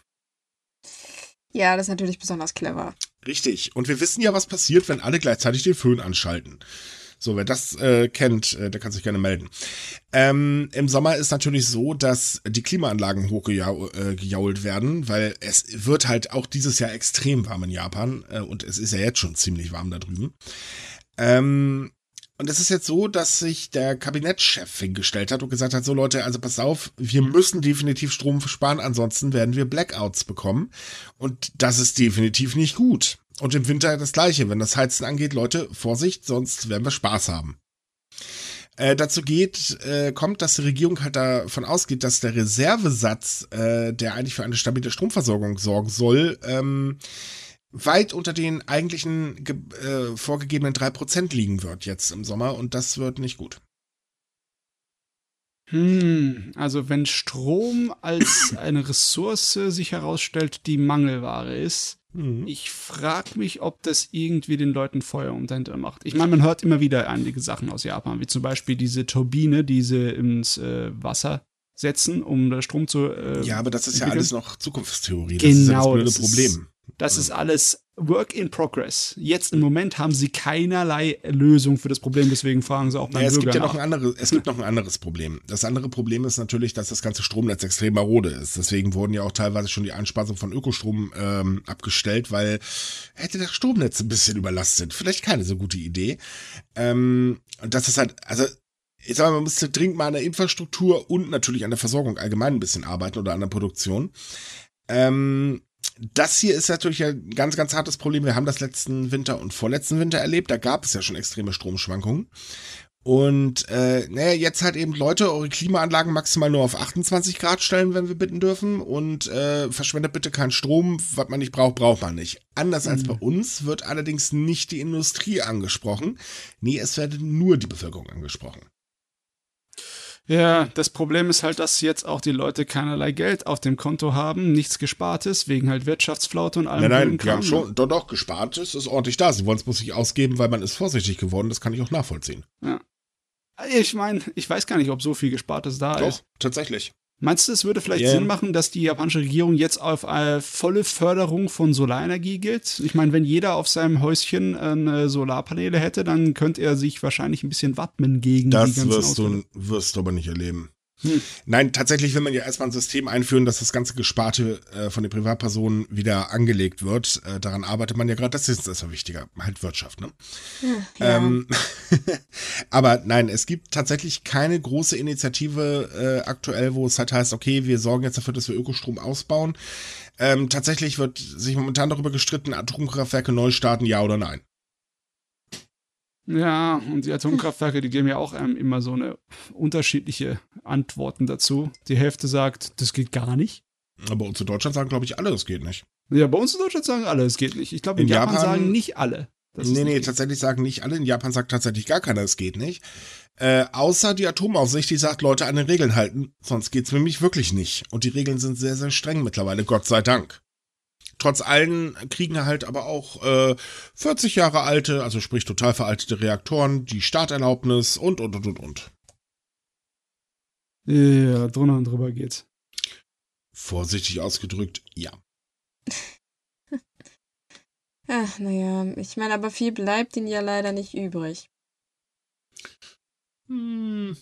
Ja, das ist natürlich besonders clever. Richtig. Und wir wissen ja, was passiert, wenn alle gleichzeitig den Föhn anschalten. So, wer das äh, kennt, äh, der kann sich gerne melden. Ähm, Im Sommer ist natürlich so, dass die Klimaanlagen hochgejault äh, werden, weil es wird halt auch dieses Jahr extrem warm in Japan äh, und es ist ja jetzt schon ziemlich warm da drüben. Ähm, und es ist jetzt so, dass sich der Kabinettschef hingestellt hat und gesagt hat, so Leute, also pass auf, wir müssen definitiv Strom sparen, ansonsten werden wir Blackouts bekommen. Und das ist definitiv nicht gut. Und im Winter das gleiche, wenn das Heizen angeht, Leute, Vorsicht, sonst werden wir Spaß haben. Äh, dazu geht, äh, kommt, dass die Regierung halt davon ausgeht, dass der Reservesatz, äh, der eigentlich für eine stabile Stromversorgung sorgen soll, ähm, weit unter den eigentlichen äh, vorgegebenen 3% liegen wird jetzt im Sommer und das wird nicht gut. Hm, also wenn Strom als eine Ressource sich herausstellt, die Mangelware ist, mhm. ich frage mich, ob das irgendwie den Leuten Feuer unter Hintern macht. Ich meine, man hört immer wieder einige Sachen aus Japan, wie zum Beispiel diese Turbine, die sie ins äh, Wasser setzen, um Strom zu. Äh, ja, aber das ist entwickeln. ja alles noch Zukunftstheorie. Das genau, ist ja das genau, blöde Problem. Das ist alles Work in Progress. Jetzt im Moment haben sie keinerlei Lösung für das Problem, deswegen fragen sie auch beim Ja, es gibt Bürger ja noch ein anderes, es gibt noch ein anderes Problem. Das andere Problem ist natürlich, dass das ganze Stromnetz extrem marode ist. Deswegen wurden ja auch teilweise schon die Einspeisung von Ökostrom ähm, abgestellt, weil hätte das Stromnetz ein bisschen überlastet. Vielleicht keine so gute Idee. Ähm, und das ist halt, also ich sag mal, man müsste dringend mal an der Infrastruktur und natürlich an der Versorgung allgemein ein bisschen arbeiten oder an der Produktion. Ähm, das hier ist natürlich ein ganz, ganz hartes Problem. Wir haben das letzten Winter und vorletzten Winter erlebt. Da gab es ja schon extreme Stromschwankungen. Und äh, naja, jetzt halt eben Leute, eure Klimaanlagen maximal nur auf 28 Grad stellen, wenn wir bitten dürfen. Und äh, verschwendet bitte keinen Strom. Was man nicht braucht, braucht man nicht. Anders als bei uns wird allerdings nicht die Industrie angesprochen. Nee, es wird nur die Bevölkerung angesprochen. Ja, das Problem ist halt, dass jetzt auch die Leute keinerlei Geld auf dem Konto haben, nichts Gespartes, wegen halt Wirtschaftsflaute und allem. Nein, nein, die haben schon, doch, doch, gespart ist, ordentlich da. Sie wollen es bloß nicht ausgeben, weil man ist vorsichtig geworden. Das kann ich auch nachvollziehen. ne? Ich meine, ich weiß gar nicht, ob so viel Gespartes da ist. Doch, tatsächlich. Meinst du, es würde vielleicht Ja. Sinn machen, dass die japanische Regierung jetzt auf äh, volle Förderung von Solarenergie geht? Ich meine, wenn jeder auf seinem Häuschen äh, Solarpaneele hätte, dann könnte er sich wahrscheinlich ein bisschen wappnen gegen die Das ganzen wirst Ausfälle. du, wirst du aber nicht erleben. Hm. Nein, tatsächlich will man ja erstmal ein System einführen, dass das ganze Gesparte äh, von den Privatpersonen wieder angelegt wird. Äh, daran arbeitet man ja gerade. Das ist ja wichtiger. Halt Wirtschaft, ne? Ja. Ähm, aber nein, es gibt tatsächlich keine große Initiative äh, aktuell, wo es halt heißt, okay, wir sorgen jetzt dafür, dass wir Ökostrom ausbauen. Ähm, tatsächlich wird sich momentan darüber gestritten, Atomkraftwerke neu starten, ja oder nein. Ja, und die Atomkraftwerke, die geben ja auch ähm, immer so eine unterschiedliche Antworten dazu. Die Hälfte sagt, das geht gar nicht. Aber uns in Deutschland sagen, glaube ich, alle, das geht nicht. Ja, bei uns in Deutschland sagen alle, es geht nicht. Ich glaube, in, In Japan, Japan- sagen nicht alle. dass es nee, nee, geht. tatsächlich sagen nicht alle. In Japan sagt tatsächlich gar keiner, es geht nicht. Äh, außer die Atomaufsicht, die sagt, Leute an den Regeln halten, sonst geht's für mich wirklich nicht. Und die Regeln sind sehr, sehr streng mittlerweile, Gott sei Dank. Trotz allen kriegen halt aber auch äh, 40 Jahre alte, also sprich total veraltete Reaktoren, die Starterlaubnis und, und, und, und, und. Ja, drunter und drüber geht's. Vorsichtig ausgedrückt, ja. Ach, naja, ich meine, aber viel bleibt ihnen ja leider nicht übrig. Hm,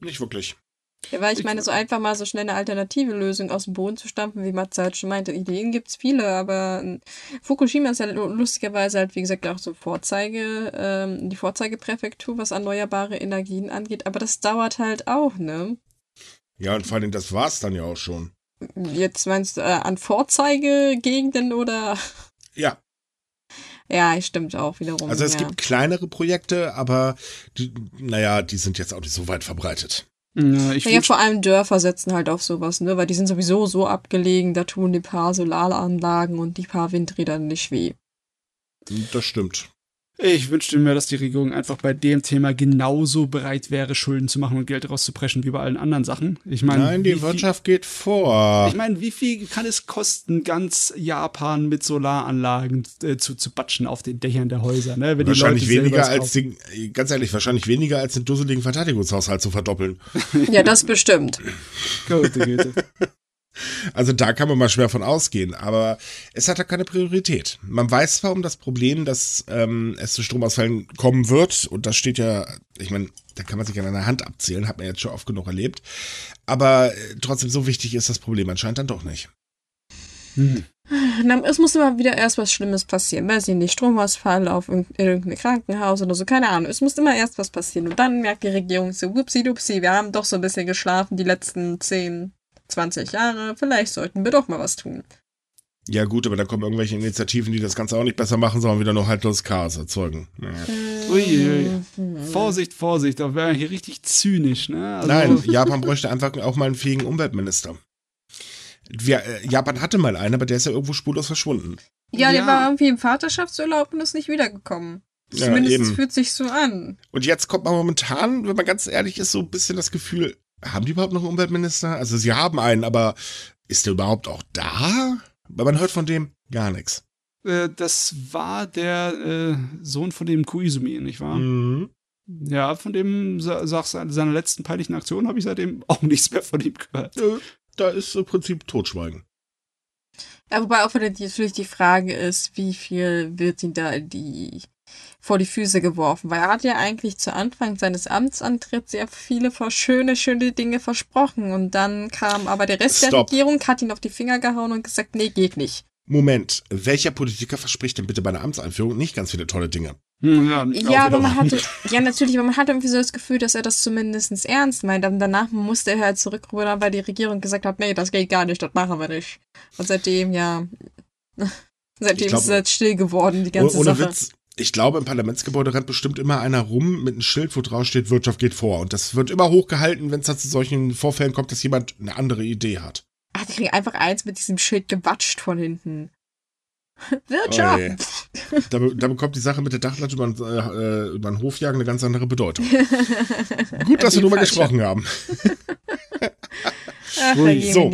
nicht wirklich. Ja, weil ich, Ich- meine, so einfach mal so schnell eine alternative Lösung aus dem Boden zu stampfen, wie Matze halt schon meinte. Ideen gibt's viele, aber ähm, Fukushima ist ja lu- lustigerweise halt, wie gesagt, auch so Vorzeige, ähm, die Vorzeigepräfektur, was erneuerbare Energien angeht. Aber das dauert halt auch, ne? Ja, und vor allem, das war's dann ja auch schon. Jetzt meinst du äh, an Vorzeigegegenden oder? Ja, Ja, stimmt auch wiederum. Also es ja. gibt kleinere Projekte, aber die, naja, die sind jetzt auch nicht so weit verbreitet. Ja, ich Ja, ja, wünsch- vor allem Dörfer setzen halt auf sowas, ne? Weil die sind sowieso so abgelegen, da tun die paar Solaranlagen und die paar Windräder nicht weh. Das stimmt. Ich wünschte mir, dass die Regierung einfach bei dem Thema genauso bereit wäre, Schulden zu machen und Geld rauszupreschen wie bei allen anderen Sachen. Ich meine, Nein, die viel- Wirtschaft geht vor. Ich meine, wie viel kann es kosten, ganz Japan mit Solaranlagen äh, zu, zu batschen auf den Dächern der Häuser, ne? Wenn wahrscheinlich die Leute weniger als den, ganz ehrlich, wahrscheinlich weniger als den dusseligen Verteidigungshaushalt zu verdoppeln. Ja, das bestimmt. Gute Güte. Also da kann man mal schwer von ausgehen, aber es hat ja keine Priorität. Man weiß zwar um das Problem, dass ähm, es zu Stromausfällen kommen wird, und das steht ja, ich meine, da kann man sich an einer Hand abzählen, hat man jetzt schon oft genug erlebt, aber äh, trotzdem so wichtig ist das Problem anscheinend dann doch nicht. Hm. Na, Es muss immer wieder erst was Schlimmes passieren. Weiß ich nicht, Stromausfall auf irgend- irgendein Krankenhaus oder so, keine Ahnung. Es muss immer erst was passieren. Und dann merkt die Regierung so, wupsi dupsi, wir haben doch so ein bisschen geschlafen die letzten 10, 20 Jahre. Vielleicht sollten wir doch mal was tun. Ja gut, aber dann kommen irgendwelche Initiativen, die das Ganze auch nicht besser machen, sondern wieder nur haltloses Chaos erzeugen. Naja. Uiuiui. Mhm. Vorsicht, Vorsicht, da wäre hier richtig zynisch, ne? Also, Nein, Japan bräuchte einfach auch mal einen fähigen Umweltminister. Wir, äh, Japan hatte mal einen, aber der ist ja irgendwo spurlos verschwunden. Ja, der Ja. war irgendwie im Vaterschaftsurlaub und ist nicht wiedergekommen. Ja, Zumindest eben. fühlt sich so an. Und jetzt kommt man momentan, wenn man ganz ehrlich ist, so ein bisschen das Gefühl, haben die überhaupt noch einen Umweltminister? Also sie haben einen, aber ist der überhaupt auch da? Weil man hört von dem gar nichts. äh, das war der äh, Sohn von dem Koizumi, nicht wahr? Mhm. Ja, von dem, sa- sag, seiner letzten peinlichen Aktion habe ich seitdem auch nichts mehr von ihm gehört. Ja, Da ist im Prinzip Totschweigen. Ja, wobei auch wieder die, natürlich die Frage ist, wie viel wird ihm da die vor die Füße geworfen, weil er hat ja eigentlich zu Anfang seines Amtsantritts sehr viele schöne, schöne Dinge versprochen und dann kam aber der Rest Stop. der Regierung, hat ihn auf die Finger gehauen und gesagt, nee, geht nicht. Moment, welcher Politiker verspricht denn bitte bei einer Amtseinführung nicht ganz viele tolle Dinge? Hm, ja, Ja, aber man hatte, ja natürlich, aber man hatte irgendwie so das Gefühl, dass er das zumindest ernst meint. Und danach musste er halt zurückrudern, weil die Regierung gesagt hat, nee, das geht gar nicht, das machen wir nicht. Und seitdem, ja, seitdem Ich glaube- ist es halt still geworden, die ganze Ohne Sache. Witz. Ich glaube, im Parlamentsgebäude rennt bestimmt immer einer rum mit einem Schild, wo drauf steht, Wirtschaft geht vor. Und das wird immer hochgehalten, wenn es da zu solchen Vorfällen kommt, dass jemand eine andere Idee hat. Ach, die kriegen einfach eins mit diesem Schild gewatscht von hinten. Wirtschaft! Oje. Da, da bekommt die Sache mit der Dachlatte über, äh, über den Hofjagen eine ganz andere Bedeutung. Gut, dass wir falsche. gesprochen haben. Ach, so.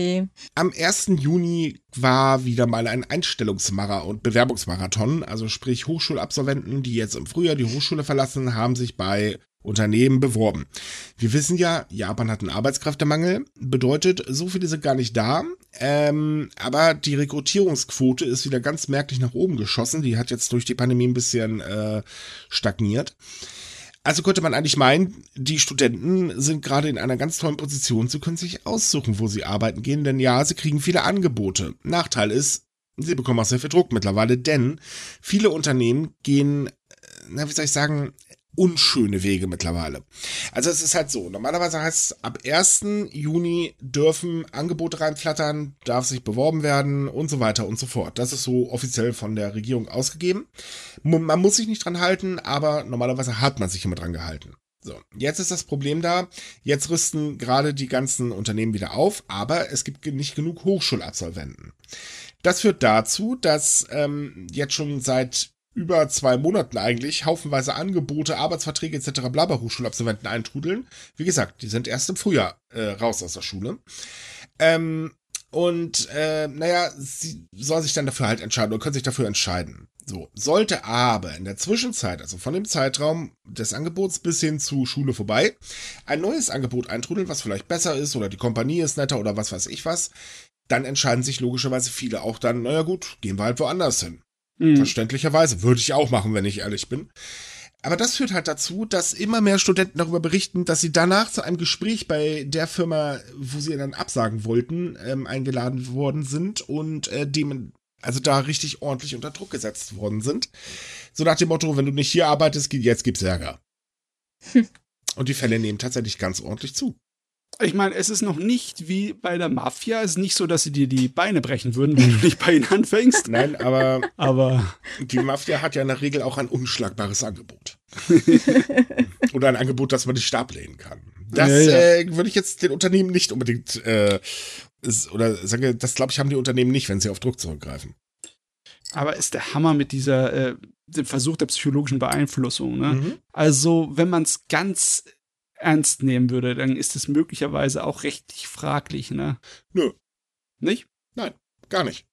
Am 1. Juni war wieder mal ein Einstellungsmarathon und Bewerbungsmarathon. Also sprich Hochschulabsolventen, die jetzt im Frühjahr die Hochschule verlassen, haben sich bei Unternehmen beworben. Wir wissen ja, Japan hat einen Arbeitskräftemangel, bedeutet, so viele sind gar nicht da. Ähm, aber die Rekrutierungsquote ist wieder ganz merklich nach oben geschossen. Die hat jetzt durch die Pandemie ein bisschen äh, stagniert. Also könnte man eigentlich meinen, die Studenten sind gerade in einer ganz tollen Position, sie können sich aussuchen, wo sie arbeiten gehen, denn ja, sie kriegen viele Angebote. Nachteil ist, sie bekommen auch sehr viel Druck mittlerweile, denn viele Unternehmen gehen, äh, na, wie soll ich sagen, unschöne Wege mittlerweile. Also es ist halt so, normalerweise heißt es, ab 1. Juni dürfen Angebote reinflattern, darf sich beworben werden und so weiter und so fort. Das ist so offiziell von der Regierung ausgegeben. Man muss sich nicht dran halten, aber normalerweise hat man sich immer dran gehalten. So, jetzt ist das Problem da. Jetzt rüsten gerade die ganzen Unternehmen wieder auf, aber es gibt nicht genug Hochschulabsolventen. Das führt dazu, dass ähm, jetzt schon seit über zwei Monaten eigentlich haufenweise Angebote, Arbeitsverträge etc. bla bei Hochschulabsolventen eintrudeln. Wie gesagt, die sind erst im Frühjahr äh, raus aus der Schule. Ähm, und äh, naja, sie soll sich dann dafür halt entscheiden oder können sich dafür entscheiden. So, sollte aber in der Zwischenzeit, also von dem Zeitraum des Angebots bis hin zu Schule vorbei, ein neues Angebot eintrudeln, was vielleicht besser ist oder die Kompanie ist netter oder was weiß ich was, dann entscheiden sich logischerweise viele auch dann, naja gut, gehen wir halt woanders hin. Hm. Verständlicherweise. Würde ich auch machen, wenn ich ehrlich bin. Aber das führt halt dazu, dass immer mehr Studenten darüber berichten, dass sie danach zu einem Gespräch bei der Firma, wo sie dann absagen wollten, ähm, eingeladen worden sind und äh, dem, also da richtig ordentlich unter Druck gesetzt worden sind. So nach dem Motto, wenn du nicht hier arbeitest, jetzt gibt's Ärger. Und die Fälle nehmen tatsächlich ganz ordentlich zu. Ich meine, es ist noch nicht wie bei der Mafia. Es ist nicht so, dass sie dir die Beine brechen würden, wenn du nicht bei ihnen anfängst. Nein, aber Aber die Mafia hat ja in der Regel auch ein unschlagbares Angebot. Oder ein Angebot, das man nicht ablehnen kann. Das Ja, ja. Äh, würde ich jetzt den Unternehmen nicht unbedingt, äh, ist, oder sage, das glaube ich, haben die Unternehmen nicht, wenn sie auf Druck zurückgreifen. Aber ist der Hammer mit dieser, äh, dem Versuch der psychologischen Beeinflussung, ne? Mhm. Also, wenn man es ganz ernst nehmen würde, dann ist es möglicherweise auch rechtlich fraglich, ne? Nö. Nicht? Gar nicht.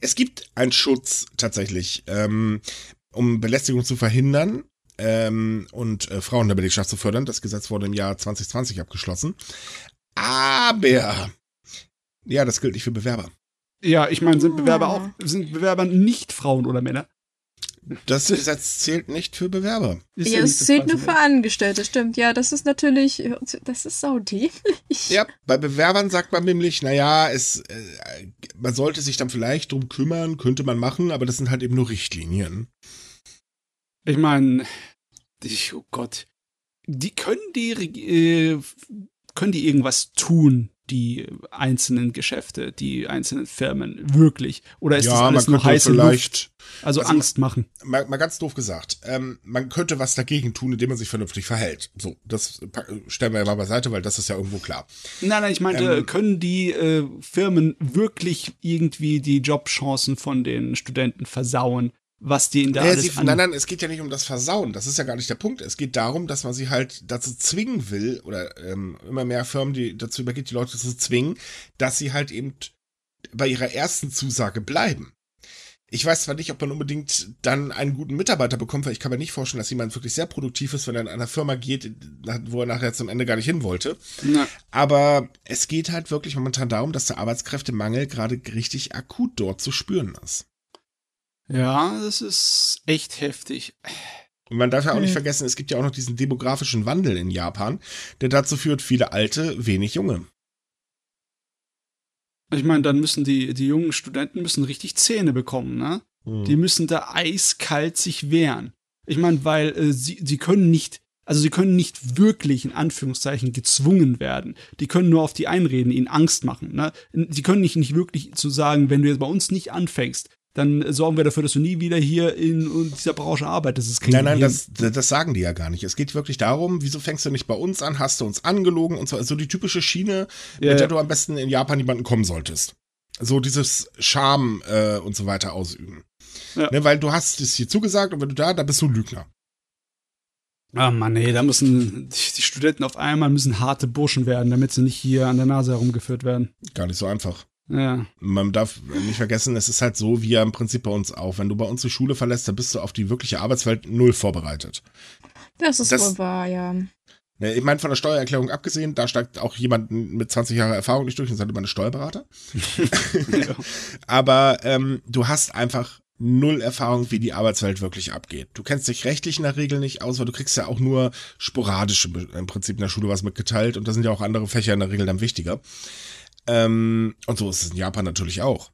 Es gibt einen Schutz tatsächlich, ähm, um Belästigung zu verhindern ähm, und äh, Frauen in der Belegschaft zu fördern. Das Gesetz wurde im Jahr 2020 abgeschlossen. Aber, ja, das gilt nicht für Bewerber. Ja, ich meine, sind Bewerber Ah. auch, sind Bewerber nicht Frauen oder Männer? Das Gesetz zählt nicht für Bewerber. Ist Ja, nicht es zählt nur für Angestellte, stimmt. Ja, das ist natürlich, das ist so dämlich. Ja, bei Bewerbern sagt man nämlich, naja, es, äh, man sollte sich dann vielleicht drum kümmern, könnte man machen, aber das sind halt eben nur Richtlinien. Ich meine, ich, oh Gott, die können die, äh, können die irgendwas tun, die einzelnen Geschäfte, die einzelnen Firmen, wirklich? Oder ist das alles nur heiße Luft? vielleicht, Also also- Angst machen. mal, mal ganz doof gesagt, ähm, man könnte was dagegen tun, indem man sich vernünftig verhält. So, das stellen wir ja mal beiseite, weil das ist ja irgendwo klar. Nein, nein, ich meinte, Ähm, können die äh, Firmen wirklich irgendwie die Jobchancen von den Studenten versauen, was die in der Naja, alles sie, nein, nein, es geht ja nicht um das Versauen. Das ist ja gar nicht der Punkt. Es geht darum, dass man sie halt dazu zwingen will, oder ähm, immer mehr Firmen, die dazu übergeht, die Leute zu zwingen, dass sie halt eben bei ihrer ersten Zusage bleiben. Ich weiß zwar nicht, ob man unbedingt dann einen guten Mitarbeiter bekommt, weil ich kann mir nicht vorstellen, dass jemand wirklich sehr produktiv ist, wenn er in einer Firma geht, wo er nachher zum Ende gar nicht hin wollte. Ja. Aber es geht halt wirklich momentan darum, dass der Arbeitskräftemangel gerade richtig akut dort zu spüren ist. Ja, das ist echt heftig. Und man darf ja auch nicht vergessen, es gibt ja auch noch diesen demografischen Wandel in Japan, der dazu führt, viele Alte, wenig Junge. Ich meine, dann müssen die, die jungen Studenten müssen richtig Zähne bekommen, ne? Hm. Die müssen da eiskalt sich wehren. Ich meine, weil äh, sie, sie können nicht, also sie können nicht wirklich in Anführungszeichen gezwungen werden. Die können nur auf die einreden, ihnen Angst machen. Ne? Sie können nicht, nicht wirklich zu sagen, wenn du jetzt bei uns nicht anfängst, dann sorgen wir dafür, dass du nie wieder hier in dieser Branche arbeitest. Das nein, nein, das, das sagen die ja gar nicht. Es geht wirklich darum, wieso fängst du nicht bei uns an, hast du uns angelogen und so, also die typische Schiene, ja. mit der du am besten in Japan jemanden kommen solltest. So dieses Charme äh, und so weiter ausüben. Ja. Ne, weil du hast es hier zugesagt und wenn du da, da bist du ein Lügner. Ah Mann, ey, da müssen die Studenten auf einmal müssen harte Burschen werden, damit sie nicht hier an der Nase herumgeführt werden. Gar nicht so einfach. Ja. Man darf nicht vergessen, es ist halt so, wie ja im Prinzip bei uns auch. Wenn du bei uns die Schule verlässt, dann bist du auf die wirkliche Arbeitswelt null vorbereitet. Das ist das, wohl wahr, ja. Ne, ich meine, von der Steuererklärung abgesehen, da steigt auch jemand mit 20 Jahren Erfahrung nicht durch und sagt immer eine Steuerberater. Aber ähm, du hast einfach null Erfahrung, wie die Arbeitswelt wirklich abgeht. Du kennst dich rechtlich in der Regel nicht aus, weil du kriegst ja auch nur sporadisch im Prinzip in der Schule was mitgeteilt und da sind ja auch andere Fächer in der Regel dann wichtiger. Ähm, und so ist es in Japan natürlich auch.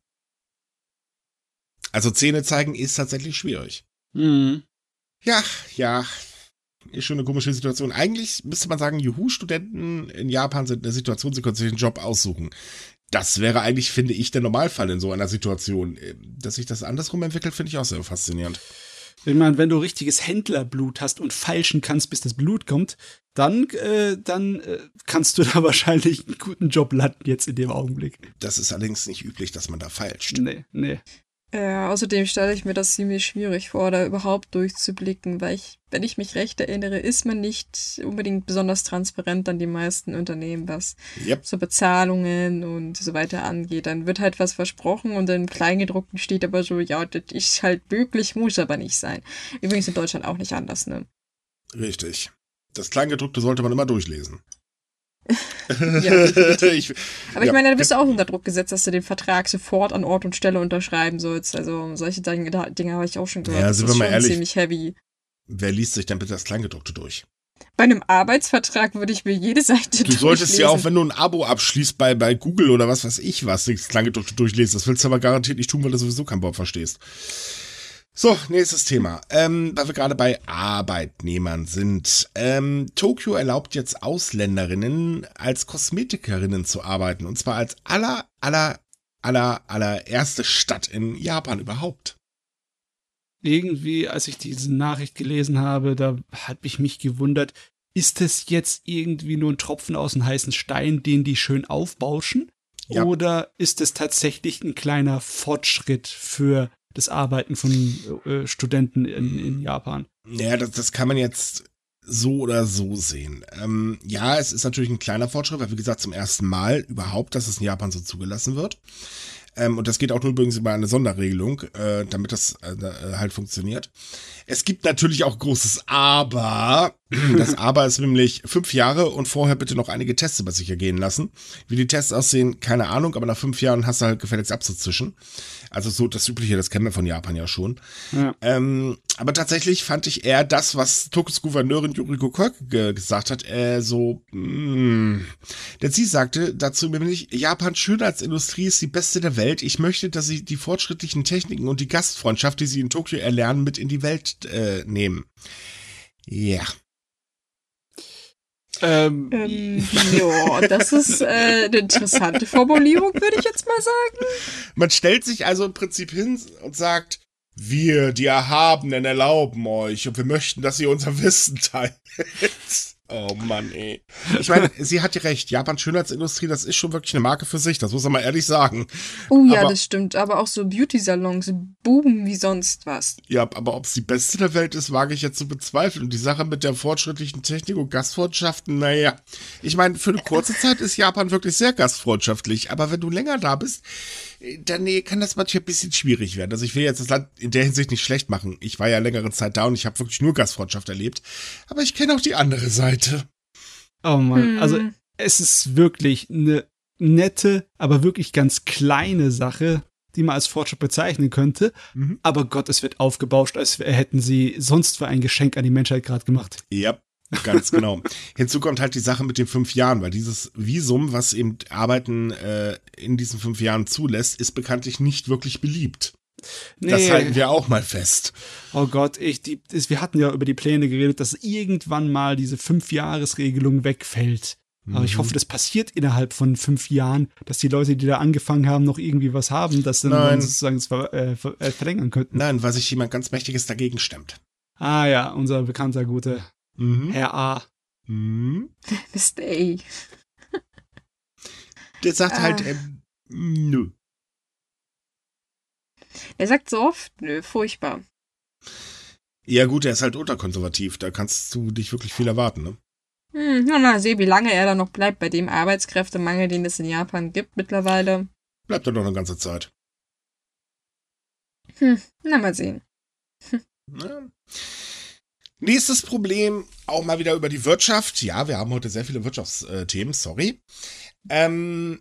Also Zähne zeigen ist tatsächlich schwierig. Mhm. Ja, ja. Ist schon eine komische Situation. Eigentlich müsste man sagen, Juhu-Studenten in Japan sind in der Situation, sie können sich einen Job aussuchen. Das wäre eigentlich, finde ich, der Normalfall in so einer Situation. Dass sich das andersrum entwickelt, finde ich auch sehr faszinierend. Ich meine, wenn du richtiges Händlerblut hast und feilschen kannst, bis das Blut kommt, dann, äh, dann äh, kannst du da wahrscheinlich einen guten Job landen jetzt in dem Augenblick. Das ist allerdings nicht üblich, dass man da feilscht. Nee, nee. Ja, außerdem stelle ich mir das ziemlich schwierig vor, da überhaupt durchzublicken, weil ich, wenn ich mich recht erinnere, ist man nicht unbedingt besonders transparent an die meisten Unternehmen, was yep. so Bezahlungen und so weiter angeht. Dann wird halt was versprochen und im Kleingedruckten steht aber so, ja, das ist halt möglich, muss aber nicht sein. Übrigens in Deutschland auch nicht anders, ne? Richtig. Das Kleingedruckte sollte man immer durchlesen. ja, ich, Aber ich ja. meine, da bist du auch unter Druck gesetzt, dass du den Vertrag sofort an Ort und Stelle unterschreiben sollst. Also solche Dinge, Dinge habe ich auch schon gehört. Ja, sind wir mal ehrlich. ziemlich heavy. Wer liest sich denn bitte das Kleingedruckte durch? Bei einem Arbeitsvertrag würde ich mir jede Seite Du solltest ja auch, wenn du ein Abo abschließt bei, bei Google oder was weiß ich was, das Kleingedruckte durchlesen. Das willst du aber garantiert nicht tun, weil du sowieso kein Wort verstehst. So, nächstes Thema. Ähm, weil wir gerade bei Arbeitnehmern sind. Ähm, Tokio erlaubt jetzt Ausländerinnen als Kosmetikerinnen zu arbeiten. Und zwar als aller, aller, aller, allererste Stadt in Japan überhaupt. Irgendwie, als ich diese Nachricht gelesen habe, da hat mich mich gewundert, ist es jetzt irgendwie nur ein Tropfen aus dem heißen Stein, den die schön aufbauschen? Ja. Oder ist es tatsächlich ein kleiner Fortschritt für das Arbeiten von äh, Studenten in, in Japan. Ja, das, das kann man jetzt so oder so sehen. Ähm, ja, es ist natürlich ein kleiner Fortschritt, weil wie gesagt zum ersten Mal überhaupt, dass es in Japan so zugelassen wird. Ähm, und das geht auch nur übrigens über eine Sonderregelung, äh, damit das äh, äh halt funktioniert. Es gibt natürlich auch großes Aber. Das Aber ist nämlich fünf Jahre und vorher bitte noch einige Tests über sich ergehen lassen. Wie die Tests aussehen, keine Ahnung, aber nach fünf Jahren hast du halt gefälligst abzuzischen. Also so das Übliche, das kennen wir von Japan ja schon. Ja. Ähm, aber tatsächlich fand ich eher das, was Tokios Gouverneurin Yuriko Koike gesagt hat, äh, so, mh. Mm. Denn sie sagte dazu nämlich, Japans Schönheitsindustrie ist die beste der Welt. Ich möchte, dass sie die fortschrittlichen Techniken und die Gastfreundschaft, die sie in Tokio erlernen, mit in die Welt äh, nehmen. Ja. Ähm, ähm, ja, das ist äh, eine interessante Formulierung, würde ich jetzt mal sagen. Man stellt sich also im Prinzip hin und sagt, wir, die Erhabenen, erlauben euch und wir möchten, dass ihr unser Wissen teilt. Oh Mann, ey. Ich meine, sie hat ja recht. Japans Schönheitsindustrie, das ist schon wirklich eine Marke für sich. Das muss man mal ehrlich sagen. Oh ja, aber, das stimmt. Aber auch so Beauty-Salons buben wie sonst was. Ja, aber ob es die beste der Welt ist, wage ich jetzt zu bezweifeln. Und die Sache mit der fortschrittlichen Technik und Gastfreundschaften, naja. Ich meine, für eine kurze Zeit ist Japan wirklich sehr gastfreundschaftlich. Aber wenn du länger da bist, dann nee, kann das manchmal ein bisschen schwierig werden. Also ich will jetzt das Land in der Hinsicht nicht schlecht machen. Ich war ja längere Zeit da und ich habe wirklich nur Gastfreundschaft erlebt. Aber ich kenne auch die andere Seite. Oh Mann, Hm. also es ist wirklich eine nette, aber wirklich ganz kleine Sache, die man als Fortschritt bezeichnen könnte. Mhm. Aber Gott, es wird aufgebauscht, als hätten sie sonst für ein Geschenk an die Menschheit gerade gemacht. Ja, ganz genau. Hinzu kommt halt die Sache mit den fünf Jahren, weil dieses Visum, was eben Arbeiten äh, in diesen fünf Jahren zulässt, ist bekanntlich nicht wirklich beliebt. Das halten wir auch mal fest. Oh Gott, ich, die, das, wir hatten ja über die Pläne geredet, dass irgendwann mal diese Fünf-Jahres-Regelung wegfällt. Aber ich Mhm. hoffe, das passiert innerhalb von fünf Jahren, dass die Leute, die da angefangen haben, noch irgendwie was haben, dass dann dann sozusagen es ver, äh, ver, äh, verlängern könnten. Nein, weil sich jemand ganz Mächtiges dagegen stemmt. Ah ja, unser bekannter, guter Mhm. Herr A. Mhm. Mr. A. Der sagt Ah. halt, ähm, nö. Er sagt so oft, nö, furchtbar. Ja gut, er ist halt ultrakonservativ. Da kannst du dich wirklich viel erwarten, ne? Hm, na, mal sehen, wie lange er da noch bleibt bei dem Arbeitskräftemangel, den es in Japan gibt mittlerweile. Bleibt er noch eine ganze Zeit. Hm, na, mal sehen. Ja. Nächstes Problem, auch mal wieder über die Wirtschaft. Ja, wir haben heute sehr viele Wirtschaftsthemen, sorry. Ähm,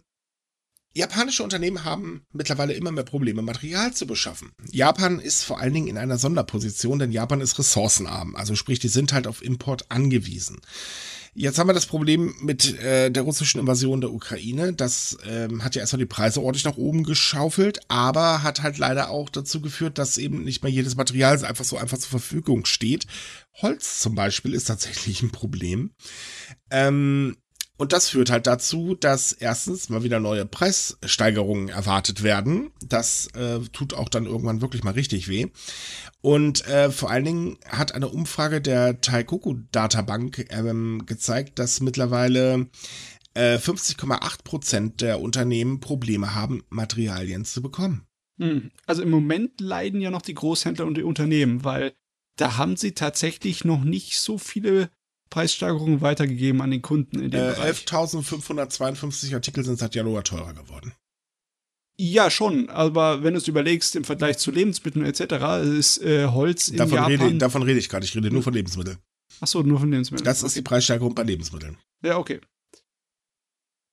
japanische Unternehmen haben mittlerweile immer mehr Probleme, Material zu beschaffen. Japan ist vor allen Dingen in einer Sonderposition, denn Japan ist ressourcenarm. Also sprich, die sind halt auf Import angewiesen. Jetzt haben wir das Problem mit äh, der russischen Invasion der Ukraine. Das ähm, hat ja erstmal die Preise ordentlich nach oben geschaufelt, aber hat halt leider auch dazu geführt, dass eben nicht mehr jedes Material einfach so einfach zur Verfügung steht. Holz zum Beispiel ist tatsächlich ein Problem. Ähm, und das führt halt dazu, dass erstens mal wieder neue Preissteigerungen erwartet werden. Das äh, tut auch dann irgendwann wirklich mal richtig weh. Und äh, vor allen Dingen hat eine Umfrage der Taikoku Databank ähm, gezeigt, dass mittlerweile äh, 50,8 Prozent der Unternehmen Probleme haben, Materialien zu bekommen. Hm. Also im Moment leiden ja noch die Großhändler und die Unternehmen, weil da haben sie tatsächlich noch nicht so viele Preissteigerungen weitergegeben an den Kunden in dem Äh, Bereich. 11.552 Artikel sind seit Januar teurer geworden. Ja, schon, aber wenn du es überlegst, im Vergleich zu Lebensmitteln etc., ist äh, Holz in Davon Japan... rede, davon rede ich gerade. Ich rede nur von Lebensmitteln. Achso, nur von Lebensmitteln. Das ist die Preissteigerung bei Lebensmitteln. Ja, okay.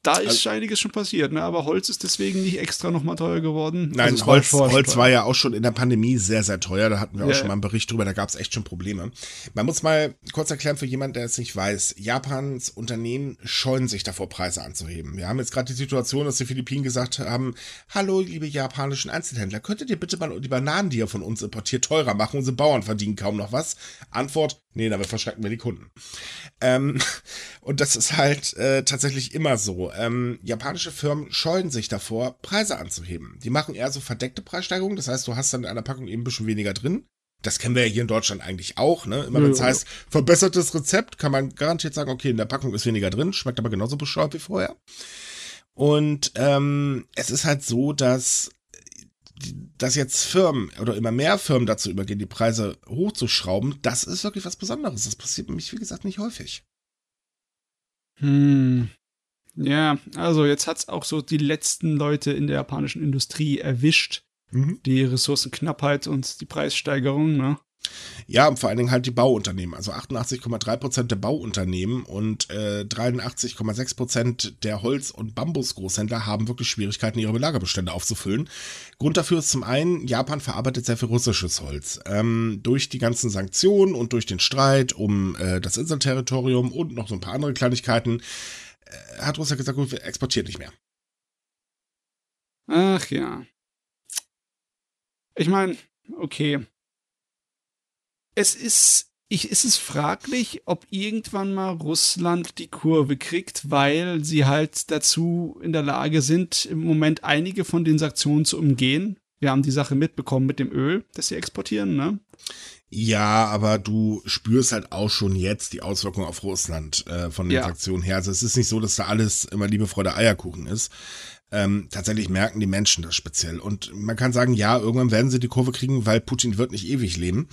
Da ist Also- einiges schon passiert, ne? aber Holz ist deswegen nicht extra nochmal teuer geworden. Nein, Also Holz, Holz war ja auch schon in der Pandemie sehr, sehr teuer. Da hatten wir auch Ja, schon mal einen Bericht drüber. Da gab es echt schon Probleme. Man muss mal kurz erklären für jemanden, der es nicht weiß. Japans Unternehmen scheuen sich davor, Preise anzuheben. Wir haben jetzt gerade die Situation, dass die Philippinen gesagt haben, hallo, liebe japanischen Einzelhändler, könntet ihr bitte mal die Bananen, die ihr von uns importiert, teurer machen? Unsere Bauern verdienen kaum noch was. Antwort, nee, damit verschrecken wir die Kunden. Ähm, und das ist halt äh, tatsächlich immer so. Ähm, japanische Firmen scheuen sich davor, Preise anzuheben. Die machen eher so verdeckte Preissteigerungen. Das heißt, du hast dann in einer Packung eben ein bisschen weniger drin. Das kennen wir ja hier in Deutschland eigentlich auch. Ne? Immer wenn es Ja. heißt, verbessertes Rezept, kann man garantiert sagen, okay, in der Packung ist weniger drin, schmeckt aber genauso bescheuert wie vorher. Und ähm, es ist halt so, dass dass jetzt Firmen oder immer mehr Firmen dazu übergehen, die Preise hochzuschrauben, das ist wirklich was Besonderes. Das passiert nämlich, wie gesagt, nicht häufig. Hm. Ja, also jetzt hat's auch so die letzten Leute in der japanischen Industrie erwischt. Mhm. Die Ressourcenknappheit und die Preissteigerung, ne? Ja, und vor allen Dingen halt die Bauunternehmen. Also 88,3 Prozent der Bauunternehmen und äh, 83,6 Prozent der Holz- und Bambusgroßhändler haben wirklich Schwierigkeiten, ihre Lagerbestände aufzufüllen. Grund dafür ist zum einen, Japan verarbeitet sehr viel russisches Holz. Ähm, durch die ganzen Sanktionen und durch den Streit um äh, das Inselterritorium und noch so ein paar andere Kleinigkeiten äh, hat Russland gesagt, gut, wir exportieren nicht mehr. Ach ja. Ich meine, okay. Es ist, ich, es ist fraglich, ob irgendwann mal Russland die Kurve kriegt, weil sie halt dazu in der Lage sind, im Moment einige von den Sanktionen zu umgehen. Wir haben die Sache mitbekommen mit dem Öl, das sie exportieren, ne? Ja, aber du spürst halt auch schon jetzt die Auswirkungen auf Russland äh, von den Ja. Sanktionen her. Also es ist nicht so, dass da alles immer Liebe, Freude, Eierkuchen ist. Ähm, tatsächlich merken die Menschen das speziell. Und man kann sagen, ja, irgendwann werden sie die Kurve kriegen, weil Putin wird nicht ewig leben.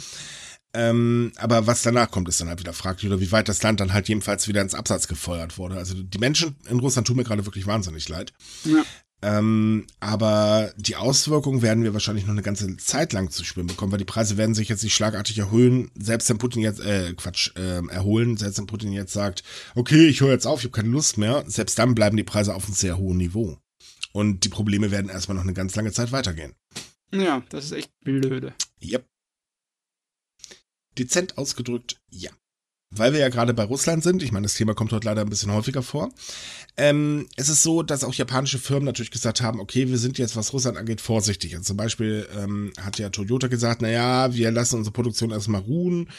Ähm, aber was danach kommt, ist dann halt wieder fraglich, oder wie weit das Land dann halt jedenfalls wieder ins Absatz gefeuert wurde. Also die Menschen in Russland tun mir gerade wirklich wahnsinnig leid. Ja. Ähm, aber die Auswirkungen werden wir wahrscheinlich noch eine ganze Zeit lang zu spüren bekommen, weil die Preise werden sich jetzt nicht schlagartig erhöhen, selbst wenn Putin jetzt, äh, Quatsch, äh, erholen, selbst wenn Putin jetzt sagt, okay, ich höre jetzt auf, ich habe keine Lust mehr, selbst dann bleiben die Preise auf einem sehr hohen Niveau. Und die Probleme werden erstmal noch eine ganz lange Zeit weitergehen. Ja, das ist echt blöde. Yep. Dezent ausgedrückt, ja weil wir ja gerade bei Russland sind, ich meine, das Thema kommt heute leider ein bisschen häufiger vor, ähm, es ist so, dass auch japanische Firmen natürlich gesagt haben, okay, wir sind jetzt, was Russland angeht, vorsichtig. Also zum Beispiel ähm, hat ja Toyota gesagt, naja, wir lassen unsere Produktion erstmal ruhen.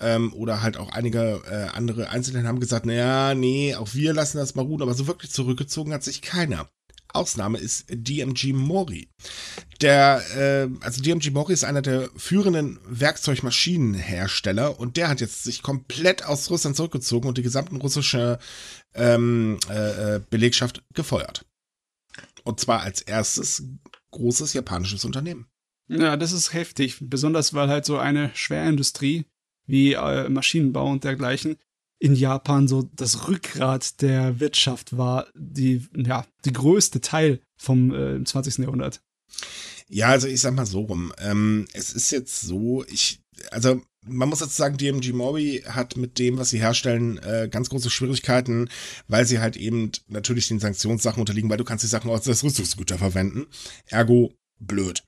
Ähm, oder halt auch einige äh, andere Einzelne haben gesagt, naja, nee, auch wir lassen das mal ruhen. Aber so wirklich zurückgezogen hat sich keiner. Ausnahme ist DMG Mori. Der, äh, also DMG Mori ist einer der führenden Werkzeugmaschinenhersteller und der hat jetzt sich komplett aus Russland zurückgezogen und die gesamten russische ähm, äh, äh Belegschaft gefeuert. Und zwar als erstes großes japanisches Unternehmen. Ja, das ist heftig, besonders weil halt so eine Schwerindustrie wie äh, Maschinenbau und dergleichen in Japan so das Rückgrat der Wirtschaft war, die, ja, die größte Teil vom äh, 20. Jahrhundert. Ja, also ich sag mal so rum. Ähm, es ist jetzt so, ich, also man muss jetzt sagen, DMG Mori hat mit dem, was sie herstellen, äh, ganz große Schwierigkeiten, weil sie halt eben natürlich den Sanktionssachen unterliegen, weil du kannst die Sachen auch als Rüstungsgüter verwenden. Ergo blöd.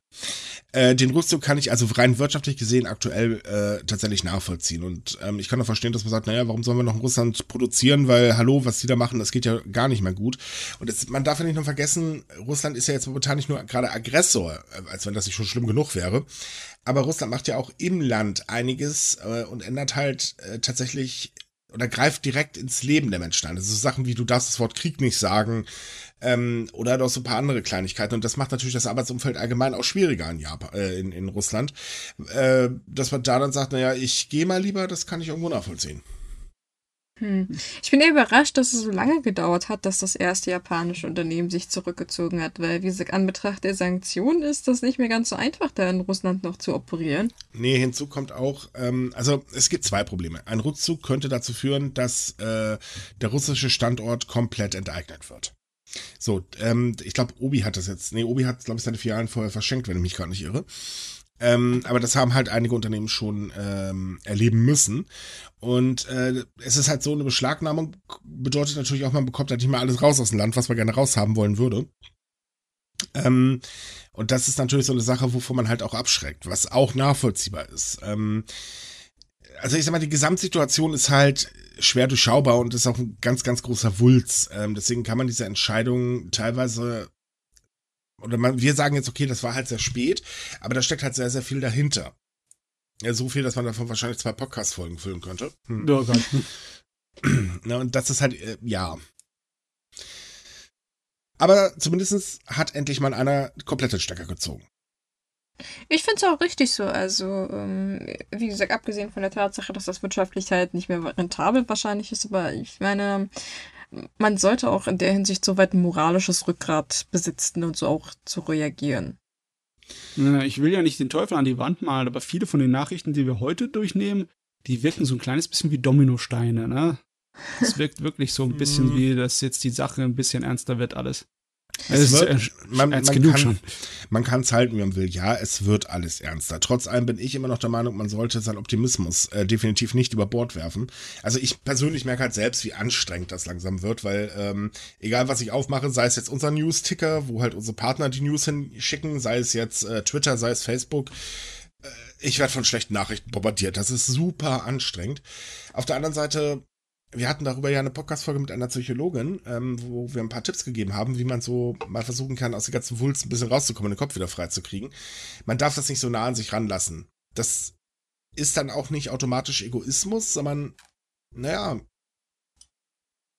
Äh, den Rückzug kann ich also rein wirtschaftlich gesehen aktuell äh, tatsächlich nachvollziehen. Und ähm, ich kann auch verstehen, dass man sagt, naja, warum sollen wir noch in Russland produzieren? Weil, hallo, was die da machen, das geht ja gar nicht mehr gut. Und das, man darf ja nicht nur vergessen, Russland ist ja jetzt momentan nicht nur gerade Aggressor, äh, als wenn das nicht schon schlimm genug wäre. Aber Russland macht ja auch im Land einiges äh, und ändert halt äh, tatsächlich oder greift direkt ins Leben der Menschen ein. Das ist so Sachen wie, du darfst das Wort Krieg nicht sagen, ähm, oder noch so ein paar andere Kleinigkeiten. Und das macht natürlich das Arbeitsumfeld allgemein auch schwieriger in Japan, äh, in, in Russland. Äh, dass man da dann sagt, naja, ich gehe mal lieber, das kann ich irgendwo nachvollziehen. Hm. Ich bin eher überrascht, dass es so lange gedauert hat, dass das erste japanische Unternehmen sich zurückgezogen hat, weil wie gesagt, an Betracht der Sanktionen ist das nicht mehr ganz so einfach, da in Russland noch zu operieren. Nee, hinzu kommt auch, ähm, also es gibt zwei Probleme. Ein Rückzug könnte dazu führen, dass äh, der russische Standort komplett enteignet wird. So, ähm, ich glaube, Obi hat das jetzt. Nee, Obi hat, glaube ich, seine Filialen vorher verschenkt, wenn ich mich gerade nicht irre. Ähm, aber das haben halt einige Unternehmen schon ähm, erleben müssen. Und äh, es ist halt so, eine Beschlagnahmung bedeutet natürlich auch, man bekommt halt nicht mal alles raus aus dem Land, was man gerne raushaben wollen würde. Ähm, und das ist natürlich so eine Sache, wovon man halt auch abschreckt, was auch nachvollziehbar ist. Ähm, also ich sag mal, die Gesamtsituation ist halt schwer durchschaubar und ist auch ein ganz, ganz großer Wulz. Ähm, deswegen kann man diese Entscheidung teilweise oder man, wir sagen jetzt, okay, das war halt sehr spät, aber da steckt halt sehr, sehr viel dahinter. Ja, so viel, dass man davon wahrscheinlich zwei Podcast-Folgen füllen könnte. Hm. Ja, ganz. Na, und das ist halt, äh, ja. Aber zumindest hat endlich mal einer komplette Stecker gezogen. Ich finde es auch richtig so. Also, ähm, wie gesagt, abgesehen von der Tatsache, dass das wirtschaftlich halt nicht mehr rentabel wahrscheinlich ist, aber ich meine, man sollte auch in der Hinsicht so weit ein moralisches Rückgrat besitzen und so auch zu reagieren. Ich will ja nicht den Teufel an die Wand malen, aber viele von den Nachrichten, die wir heute durchnehmen, die wirken so ein kleines bisschen wie Dominosteine, ne? Es wirkt wirklich so ein bisschen mhm. wie, dass jetzt die Sache ein bisschen ernster wird alles. Es wird, man, man, kann, man kann es halten, wie man will. Ja, es wird alles ernster. Trotz allem bin ich immer noch der Meinung, man sollte seinen Optimismus äh, definitiv nicht über Bord werfen. Also ich persönlich merke halt selbst, wie anstrengend das langsam wird, weil ähm, egal was ich aufmache, sei es jetzt unser News-Ticker, wo halt unsere Partner die News hinschicken, sei es jetzt äh, Twitter, sei es Facebook, äh, ich werde von schlechten Nachrichten bombardiert. Das ist super anstrengend. Auf der anderen Seite wir hatten darüber ja eine Podcast-Folge mit einer Psychologin, ähm, wo wir ein paar Tipps gegeben haben, wie man so mal versuchen kann, aus der ganzen Wulst ein bisschen rauszukommen, den Kopf wieder freizukriegen. Man darf das nicht so nah an sich ranlassen. Das ist dann auch nicht automatisch Egoismus, sondern, naja.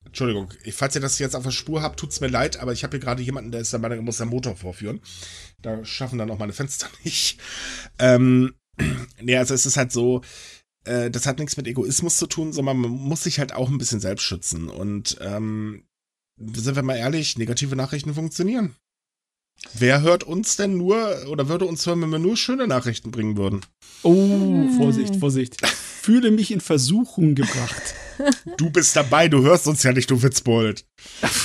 Entschuldigung, falls ihr das jetzt auf der Spur habt, tut's mir leid, aber ich habe hier gerade jemanden, der ist der Meinung, er muss seinen Motor vorführen. Da schaffen dann auch meine Fenster nicht. Ähm, nee, also es ist halt so, äh, das hat nichts mit Egoismus zu tun, sondern man muss sich halt auch ein bisschen selbst schützen. Und ähm, sind wir mal ehrlich, negative Nachrichten funktionieren. Wer hört uns denn nur oder würde uns hören, wenn wir nur schöne Nachrichten bringen würden? Oh, Vorsicht, Vorsicht. Ich fühle mich in Versuchung gebracht. Du bist dabei, du hörst uns ja nicht, du Witzbold.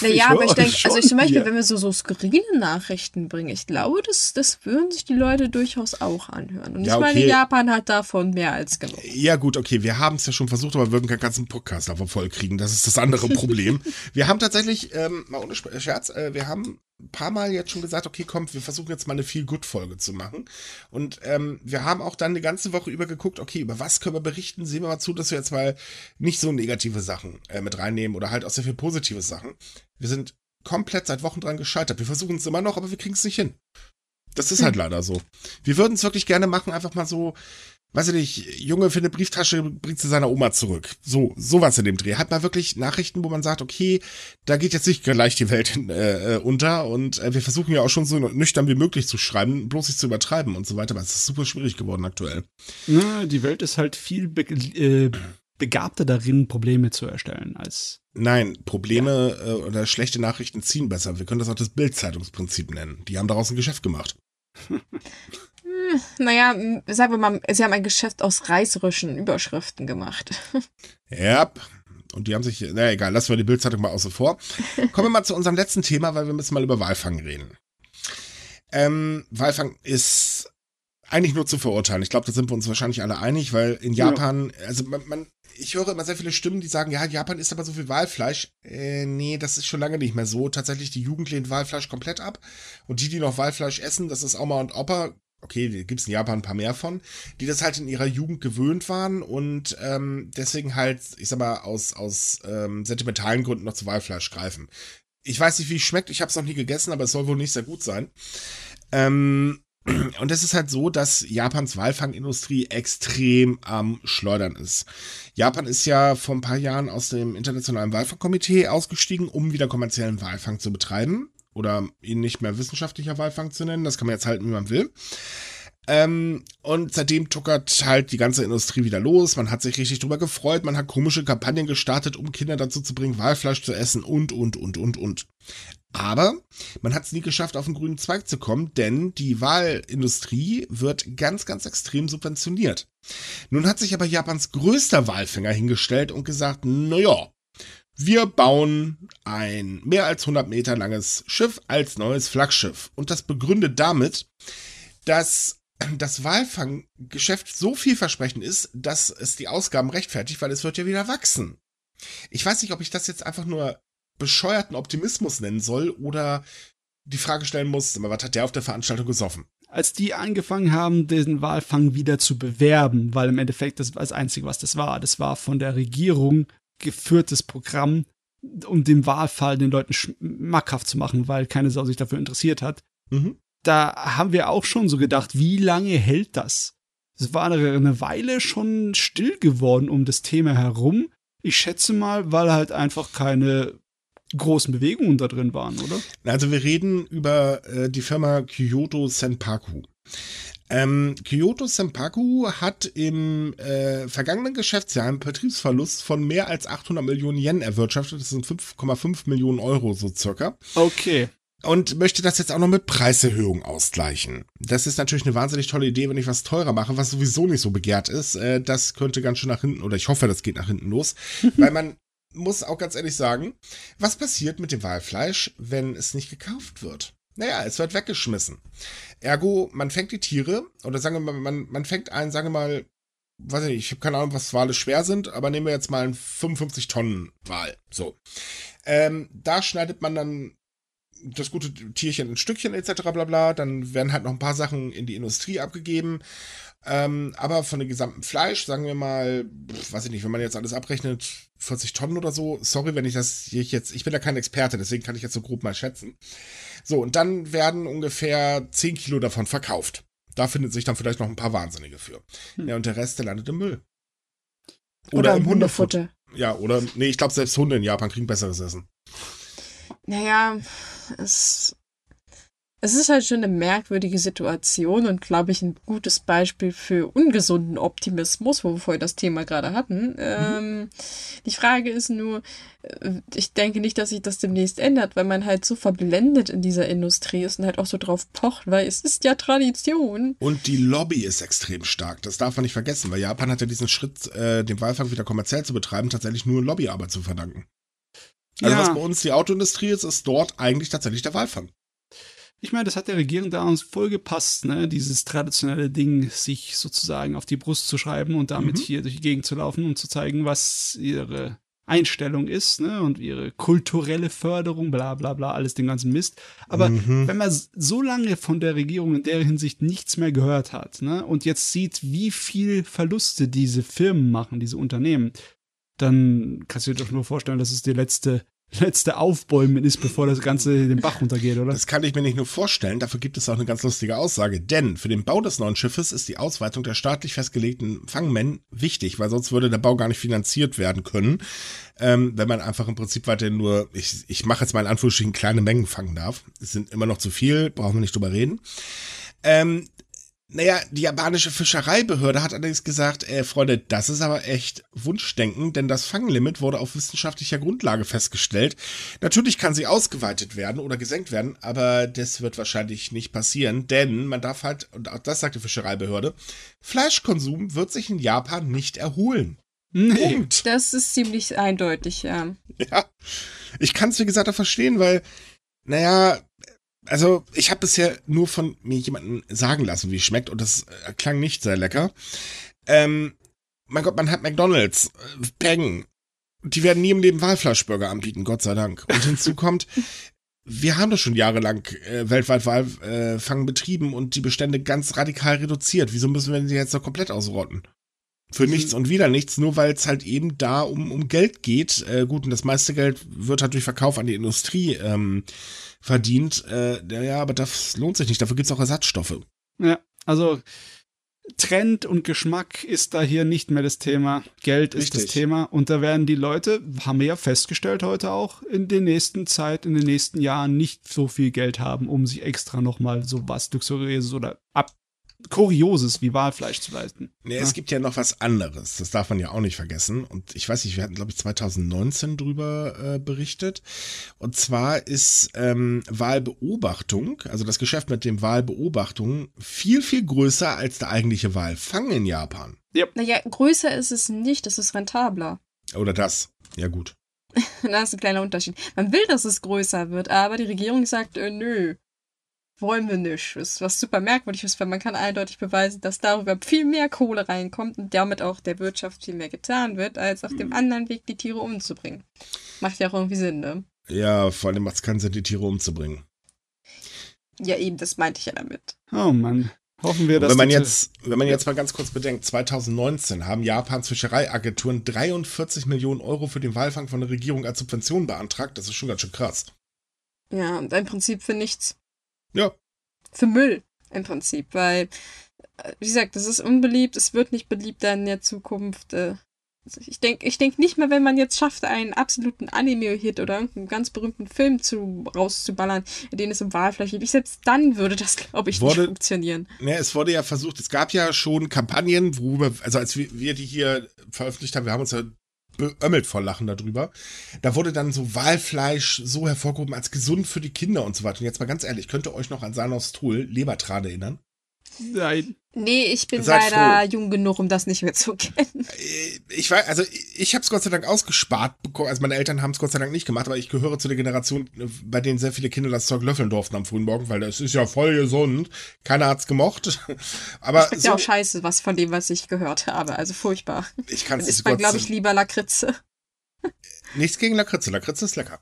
Naja, aber ich denke, also ich zum Beispiel, wenn wir so, so skurrile Nachrichten bringen, ich glaube, das, das würden sich die Leute durchaus auch anhören. Und Ja, ich meine, okay. Japan hat davon mehr als genug. Ja, gut, okay, wir haben es ja schon versucht, aber wir würden keinen ganzen Podcast davon vollkriegen. Das ist das andere Problem. wir haben tatsächlich, ähm, mal ohne Scherz, äh, wir haben ein paar Mal jetzt schon gesagt, okay, komm, wir versuchen jetzt mal eine Feel-Good-Folge zu machen. Und ähm, wir haben auch dann die ganze Woche über geguckt, okay, über was können wir berichten? Sehen wir mal zu, dass wir jetzt mal nicht so negative Sachen äh, mit reinnehmen oder halt auch sehr viel positive Sachen. Wir sind komplett seit Wochen dran gescheitert. Wir versuchen es immer noch, aber wir kriegen es nicht hin. Das ist halt leider so. Wir würden es wirklich gerne machen, einfach mal so, weiß ich nicht, Junge für eine Brieftasche bringt sie seiner Oma zurück. So, sowas in dem Dreh. Hat mal wirklich Nachrichten, wo man sagt, okay, da geht jetzt nicht gleich die Welt äh, äh, unter und äh, wir versuchen ja auch schon so nüchtern wie möglich zu schreiben, bloß nicht zu übertreiben und so weiter, aber es ist super schwierig geworden aktuell. Na, die Welt ist halt viel be äh, begabter darin, Probleme zu erstellen, als Nein, Probleme äh, oder schlechte Nachrichten ziehen besser. Wir können das auch das Bild-Zeitungsprinzip nennen. Die haben daraus ein Geschäft gemacht. Naja, m, sagen wir mal, sie haben ein Geschäft aus reißerischen Überschriften gemacht. Ja. Und die haben sich, na egal, lassen wir die Bildzeitung mal außen vor. Kommen wir mal zu unserem letzten Thema, weil wir müssen mal über Walfang reden. Ähm, Walfang ist eigentlich nur zu verurteilen. Ich glaube, da sind wir uns wahrscheinlich alle einig, weil in Ja. Japan, also man, man, ich höre immer sehr viele Stimmen, die sagen, ja, Japan isst aber so viel Walfleisch. Äh, nee, das ist schon lange nicht mehr so. Tatsächlich, die Jugend lehnt Walfleisch komplett ab. Und die, die noch Walfleisch essen, das ist Oma und Opa, okay, die gibt's in Japan ein paar mehr von, die das halt in ihrer Jugend gewöhnt waren und ähm, deswegen halt, ich sag mal, aus, aus ähm, sentimentalen Gründen noch zu Walfleisch greifen. Ich weiß nicht, wie es schmeckt, ich habe es noch nie gegessen, aber es soll wohl nicht sehr gut sein. Ähm, und es ist halt so, dass Japans Walfangindustrie extrem am Schleudern ist. Japan ist ja vor ein paar Jahren aus dem Internationalen Walfangkomitee ausgestiegen, um wieder kommerziellen Walfang zu betreiben. Oder ihn nicht mehr wissenschaftlicher Walfang zu nennen. Das kann man jetzt halten, wie man will. Ähm, und seitdem tuckert halt die ganze Industrie wieder los. Man hat sich richtig drüber gefreut. Man hat komische Kampagnen gestartet, um Kinder dazu zu bringen, Walfleisch zu essen und, und, und, und, und. Aber man hat es nie geschafft, auf den grünen Zweig zu kommen, denn die Walindustrie wird ganz, ganz extrem subventioniert. Nun hat sich aber Japans größter Walfänger hingestellt und gesagt, naja, wir bauen ein mehr als 100 Meter langes Schiff als neues Flaggschiff. Und das begründet damit, dass das Walfanggeschäft so vielversprechend ist, dass es die Ausgaben rechtfertigt, weil es wird ja wieder wachsen. Ich weiß nicht, ob ich das jetzt einfach nur bescheuerten Optimismus nennen soll oder die Frage stellen muss, was hat der auf der Veranstaltung gesoffen? als die angefangen haben, den Walfang wieder zu bewerben, weil im Endeffekt das war das Einzige, was das war. Das war von der Regierung geführtes Programm, um den Walfall den Leuten schmackhaft zu machen, weil keine Sau sich dafür interessiert hat. Mhm. Da haben wir auch schon so gedacht, wie lange hält das? Es war eine Weile schon still geworden um das Thema herum. Ich schätze mal, weil halt einfach keine großen Bewegungen da drin waren, oder? Also wir reden über äh, die Firma Kyoto Senpaku. Ähm, Kyoto Senpaku hat im äh, vergangenen Geschäftsjahr einen Betriebsverlust von mehr als 800 Millionen Yen erwirtschaftet. Das sind 5,5 Millionen Euro so circa. Okay. Und möchte das jetzt auch noch mit Preiserhöhung ausgleichen. Das ist natürlich eine wahnsinnig tolle Idee, wenn ich was teurer mache, was sowieso nicht so begehrt ist. Äh, das könnte ganz schön nach hinten, oder ich hoffe, das geht nach hinten los. weil man muss auch ganz ehrlich sagen, was passiert mit dem Walfleisch, wenn es nicht gekauft wird? Naja, es wird weggeschmissen. Ergo, man fängt die Tiere, oder sagen wir mal, man, man fängt einen, sagen wir mal, weiß ich nicht, ich habe keine Ahnung, was Wale schwer sind, aber nehmen wir jetzt mal einen 55 Tonnen Wal. So. Ähm, da schneidet man dann das gute Tierchen in Stückchen etc. bla bla. Dann werden halt noch ein paar Sachen in die Industrie abgegeben. Ähm, aber von dem gesamten Fleisch, sagen wir mal, weiß ich nicht, wenn man jetzt alles abrechnet, 40 Tonnen oder so. Sorry, wenn ich das hier jetzt, ich bin da kein Experte, deswegen kann ich jetzt so grob mal schätzen. So, und dann werden ungefähr 10 Kilo davon verkauft. Da findet sich dann vielleicht noch ein paar Wahnsinnige für. Hm. Ja, und der Rest, der landet im Müll. Oder, im im Hundefutter. Ja, oder, nee, ich glaube, selbst Hunde in Japan kriegen besseres Essen. Naja, es. Es ist halt schon eine merkwürdige Situation und glaube ich ein gutes Beispiel für ungesunden Optimismus, wo wir vorhin das Thema gerade hatten. Mhm. Ähm, die Frage ist nur, äh, ich denke nicht, dass sich das demnächst ändert, weil man halt so verblendet in dieser Industrie ist und halt auch so drauf pocht, weil es ist ja Tradition. Und die Lobby ist extrem stark. Das darf man nicht vergessen, weil Japan hat ja diesen Schritt, äh, den Walfang wieder kommerziell zu betreiben, tatsächlich nur Lobbyarbeit zu verdanken. Also ja. was bei uns die Autoindustrie ist, ist dort eigentlich tatsächlich der Walfang. Ich meine, das hat der Regierung da uns voll gepasst, ne? Dieses traditionelle Ding, sich sozusagen auf die Brust zu schreiben und damit mhm. hier durch die Gegend zu laufen, um zu zeigen, was ihre Einstellung ist, ne? Und ihre kulturelle Förderung, bla bla bla, alles den ganzen Mist. Aber mhm. wenn man so lange von der Regierung in der Hinsicht nichts mehr gehört hat, ne? Und jetzt sieht, wie viel Verluste diese Firmen machen, diese Unternehmen, dann kannst du dir doch nur vorstellen, dass es die letzte letzte Aufbäumen ist, bevor das Ganze den Bach runtergeht, oder? Das kann ich mir nicht nur vorstellen, dafür gibt es auch eine ganz lustige Aussage. Denn für den Bau des neuen Schiffes ist die Ausweitung der staatlich festgelegten Fangmen wichtig, weil sonst würde der Bau gar nicht finanziert werden können, ähm, wenn man einfach im Prinzip weiterhin nur, ich, ich mache jetzt mal in Anführungsstrichen kleine Mengen fangen darf. Es sind immer noch zu viel, brauchen wir nicht drüber reden. Ähm, naja, die japanische Fischereibehörde hat allerdings gesagt, äh, Freunde, das ist aber echt Wunschdenken, denn das Fanglimit wurde auf wissenschaftlicher Grundlage festgestellt. Natürlich kann sie ausgeweitet werden oder gesenkt werden, aber das wird wahrscheinlich nicht passieren, denn man darf halt, und auch das sagt die Fischereibehörde, Fleischkonsum wird sich in Japan nicht erholen. Nee. Punkt. Das ist ziemlich eindeutig, ja. Ja. Ich kann es, wie gesagt, auch verstehen, weil, naja, also ich habe bisher nur von mir jemanden sagen lassen, wie es schmeckt und das äh, klang nicht sehr lecker. Ähm, mein Gott, man hat McDonalds, äh, Peng, die werden nie im Leben Walfleischburger anbieten, Gott sei Dank. Und hinzu kommt, wir haben doch schon jahrelang äh, weltweit Walfang äh, betrieben und die Bestände ganz radikal reduziert. Wieso müssen wir die jetzt noch komplett ausrotten? Für nichts und wieder nichts, nur weil es halt eben da um, um Geld geht. Äh, gut, und das meiste Geld wird halt durch Verkauf an die Industrie ähm, verdient. Äh, ja, aber das lohnt sich nicht. Dafür gibt es auch Ersatzstoffe. Ja, also Trend und Geschmack ist da hier nicht mehr das Thema. Geld ist Richtig. das Thema. Und da werden die Leute, haben wir ja festgestellt heute auch, in der nächsten Zeit, in den nächsten Jahren nicht so viel Geld haben, um sich extra nochmal so was Luxuriöses oder ab Kurioses wie Walfleisch zu leisten. Nee, ja. es gibt ja noch was anderes. Das darf man ja auch nicht vergessen. Und ich weiß nicht, wir hatten, glaube ich, 2019 drüber äh, berichtet. Und zwar ist ähm, Wahlbeobachtung, also das Geschäft mit dem Wahlbeobachtung, viel, viel größer als der eigentliche Walfang in Japan. Yep. Naja, größer ist es nicht, es ist rentabler. Oder das. Ja, gut. da ist ein kleiner Unterschied. Man will, dass es größer wird, aber die Regierung sagt, äh, nö, wollen wir nicht. Was, was super merkwürdig ist, weil man kann eindeutig beweisen, dass darüber viel mehr Kohle reinkommt und damit auch der Wirtschaft viel mehr getan wird, als auf dem mhm. anderen Weg die Tiere umzubringen. Macht ja auch irgendwie Sinn, ne? Ja, vor allem macht es keinen Sinn, die Tiere umzubringen. Ja, eben, das meinte ich ja damit. Oh Mann. Hoffen wir, dass. Wenn man jetzt, wenn man jetzt mal ganz kurz bedenkt, 2019 haben Japans Fischereiagenturen 43 Millionen Euro für den Walfang von der Regierung als Subvention beantragt. Das ist schon ganz schön krass. Ja, und im Prinzip für nichts. Ja. Für Müll im Prinzip, weil, wie gesagt, das ist unbeliebt, es wird nicht beliebter in der Zukunft. Äh. Ich denke ich denk nicht mehr, wenn man jetzt schafft, einen absoluten Anime-Hit oder irgendeinen ganz berühmten Film zu, rauszuballern, in dem es um Wahlfleisch geht. Selbst dann würde das, glaube ich, wurde, nicht funktionieren. Ne, es wurde ja versucht, es gab ja schon Kampagnen, worüber, also als wir, wir die hier veröffentlicht haben, wir haben uns ja beömmelt vor Lachen darüber. Da wurde dann so Walfleisch so hervorgehoben als gesund für die Kinder und so weiter. Und jetzt mal ganz ehrlich, könnt ihr euch noch an Sanos Tool Lebertrade erinnern? Nein. Nee, ich bin Seid leider froh. jung genug, um das nicht mehr zu kennen. Äh, ich weiß, also ich habe es Gott sei Dank ausgespart bekommen. Also meine Eltern haben es Gott sei Dank nicht gemacht, aber ich gehöre zu der Generation, bei denen sehr viele Kinder das Zeug löffeln durften am frühen Morgen, weil das ist ja voll gesund. Keiner hat's gemocht. aber das ist so, ja auch scheiße, was von dem, was ich gehört habe. Also furchtbar. Ich kann es nicht. Ist man, glaube ich, lieber Lakritze. Nichts gegen Lakritze. Lakritze ist lecker.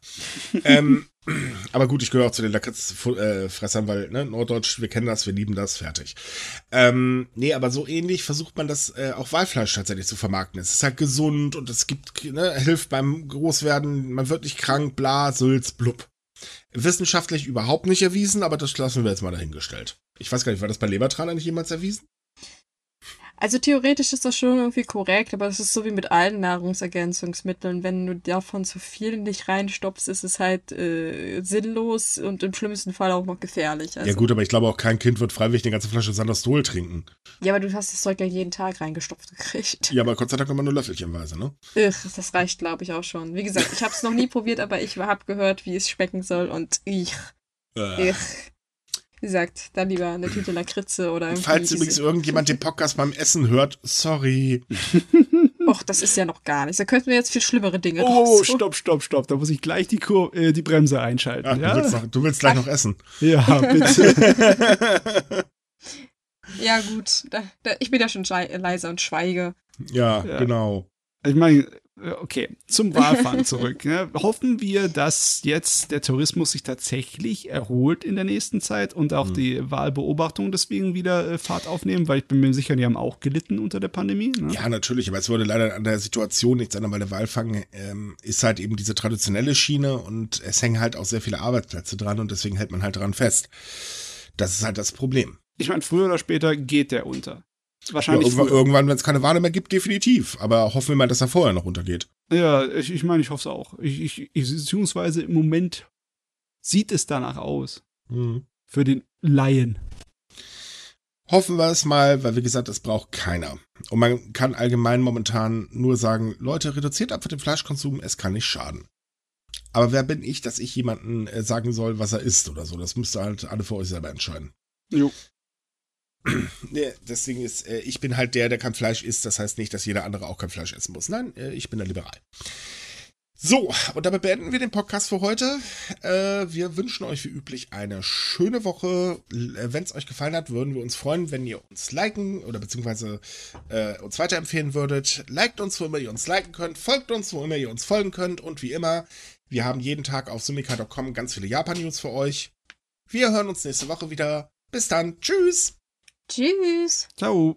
ähm, aber gut, ich gehöre auch zu den Lakritzfressern, weil, ne, Norddeutsch, wir kennen das, wir lieben das, fertig. Ähm, nee, aber so ähnlich versucht man das äh, auch Walfleisch tatsächlich zu vermarkten. Es ist halt gesund und es gibt, ne, hilft beim Großwerden, man wird nicht krank, bla, Sülz, blub. Wissenschaftlich überhaupt nicht erwiesen, aber das lassen wir jetzt mal dahingestellt. Ich weiß gar nicht, war das bei Lebertraler nicht jemals erwiesen? Also theoretisch ist das schon irgendwie korrekt, aber es ist so wie mit allen Nahrungsergänzungsmitteln. Wenn du davon zu viel nicht reinstopfst, ist es halt äh, sinnlos und im schlimmsten Fall auch noch gefährlich. Also, Ja gut, aber ich glaube auch kein Kind wird freiwillig eine ganze Flasche Sanastol trinken. ja, aber du hast das Zeug ja jeden Tag reingestopft gekriegt. Ja, aber Gott sei Dank immer nur löffelchenweise, ne? Ugh, das reicht, glaube ich, auch schon. Wie gesagt, ich habe es noch nie probiert, aber ich habe gehört, wie es schmecken soll und ich, Äh. ich. Wie gesagt, dann lieber eine Tüte Lakritze oder irgendwie. Falls übrigens diese- irgendjemand den Podcast beim Essen hört, sorry. Och, das ist ja noch gar nichts. Da könnten wir jetzt viel schlimmere Dinge Oh, draus- stopp, stopp, stopp. Da muss ich gleich die, Kur äh, die Bremse einschalten. Ach, du, ja? willst noch, du willst gleich noch essen. ja, bitte. Ja, gut. Da, da, ich bin ja schon schei- leise und schweige. Ja, Ja. genau. Ich meine, äh, okay, zum Walfahren zurück. Ne? Hoffen wir, dass jetzt der Tourismus sich tatsächlich erholt in der nächsten Zeit und auch die Wahlbeobachtung deswegen wieder äh, Fahrt aufnehmen, weil ich bin mir sicher, die haben auch gelitten unter der Pandemie. Ne? Ja, natürlich, aber es würde leider an der Situation nichts ändern, weil der Walfang ähm, ist halt eben diese traditionelle Schiene und es hängen halt auch sehr viele Arbeitsplätze dran und deswegen hält man halt dran fest. Das ist halt das Problem. Ich meine, früher oder später geht der unter. Ja, Wahrscheinlich irgendwann, früher. irgendwann wenn es keine Wale mehr gibt, definitiv. Aber hoffen wir mal, dass er vorher noch untergeht. Ja, ich, ich meine, ich hoffe es auch. Ich, ich, ich, beziehungsweise im Moment sieht es danach aus. Für den Laien. Hoffen wir es mal, weil wie gesagt, es braucht keiner. Und man kann allgemein momentan nur sagen, Leute, reduziert einfach den Fleischkonsum, es kann nicht schaden. Aber wer bin ich, dass ich jemanden äh, sagen soll, was er isst oder so? Das müsst ihr halt alle für euch selber entscheiden. Jo. Nee, deswegen ist, äh, ich bin halt der, der kein Fleisch isst. Das heißt nicht, dass jeder andere auch kein Fleisch essen muss. Nein, äh, ich bin der Liberal. So, und damit beenden wir den Podcast für heute. Äh, wir wünschen euch wie üblich eine schöne Woche. Wenn es euch gefallen hat, würden wir uns freuen, wenn ihr uns liken oder beziehungsweise äh, uns weiterempfehlen würdet. Liked uns, wo immer ihr uns liken könnt. Folgt uns, wo immer ihr uns folgen könnt. Und wie immer, wir haben jeden Tag auf sumika.com ganz viele Japan-News für euch. Wir hören uns nächste Woche wieder. Bis dann. Tschüss. Tschüss. Ciao.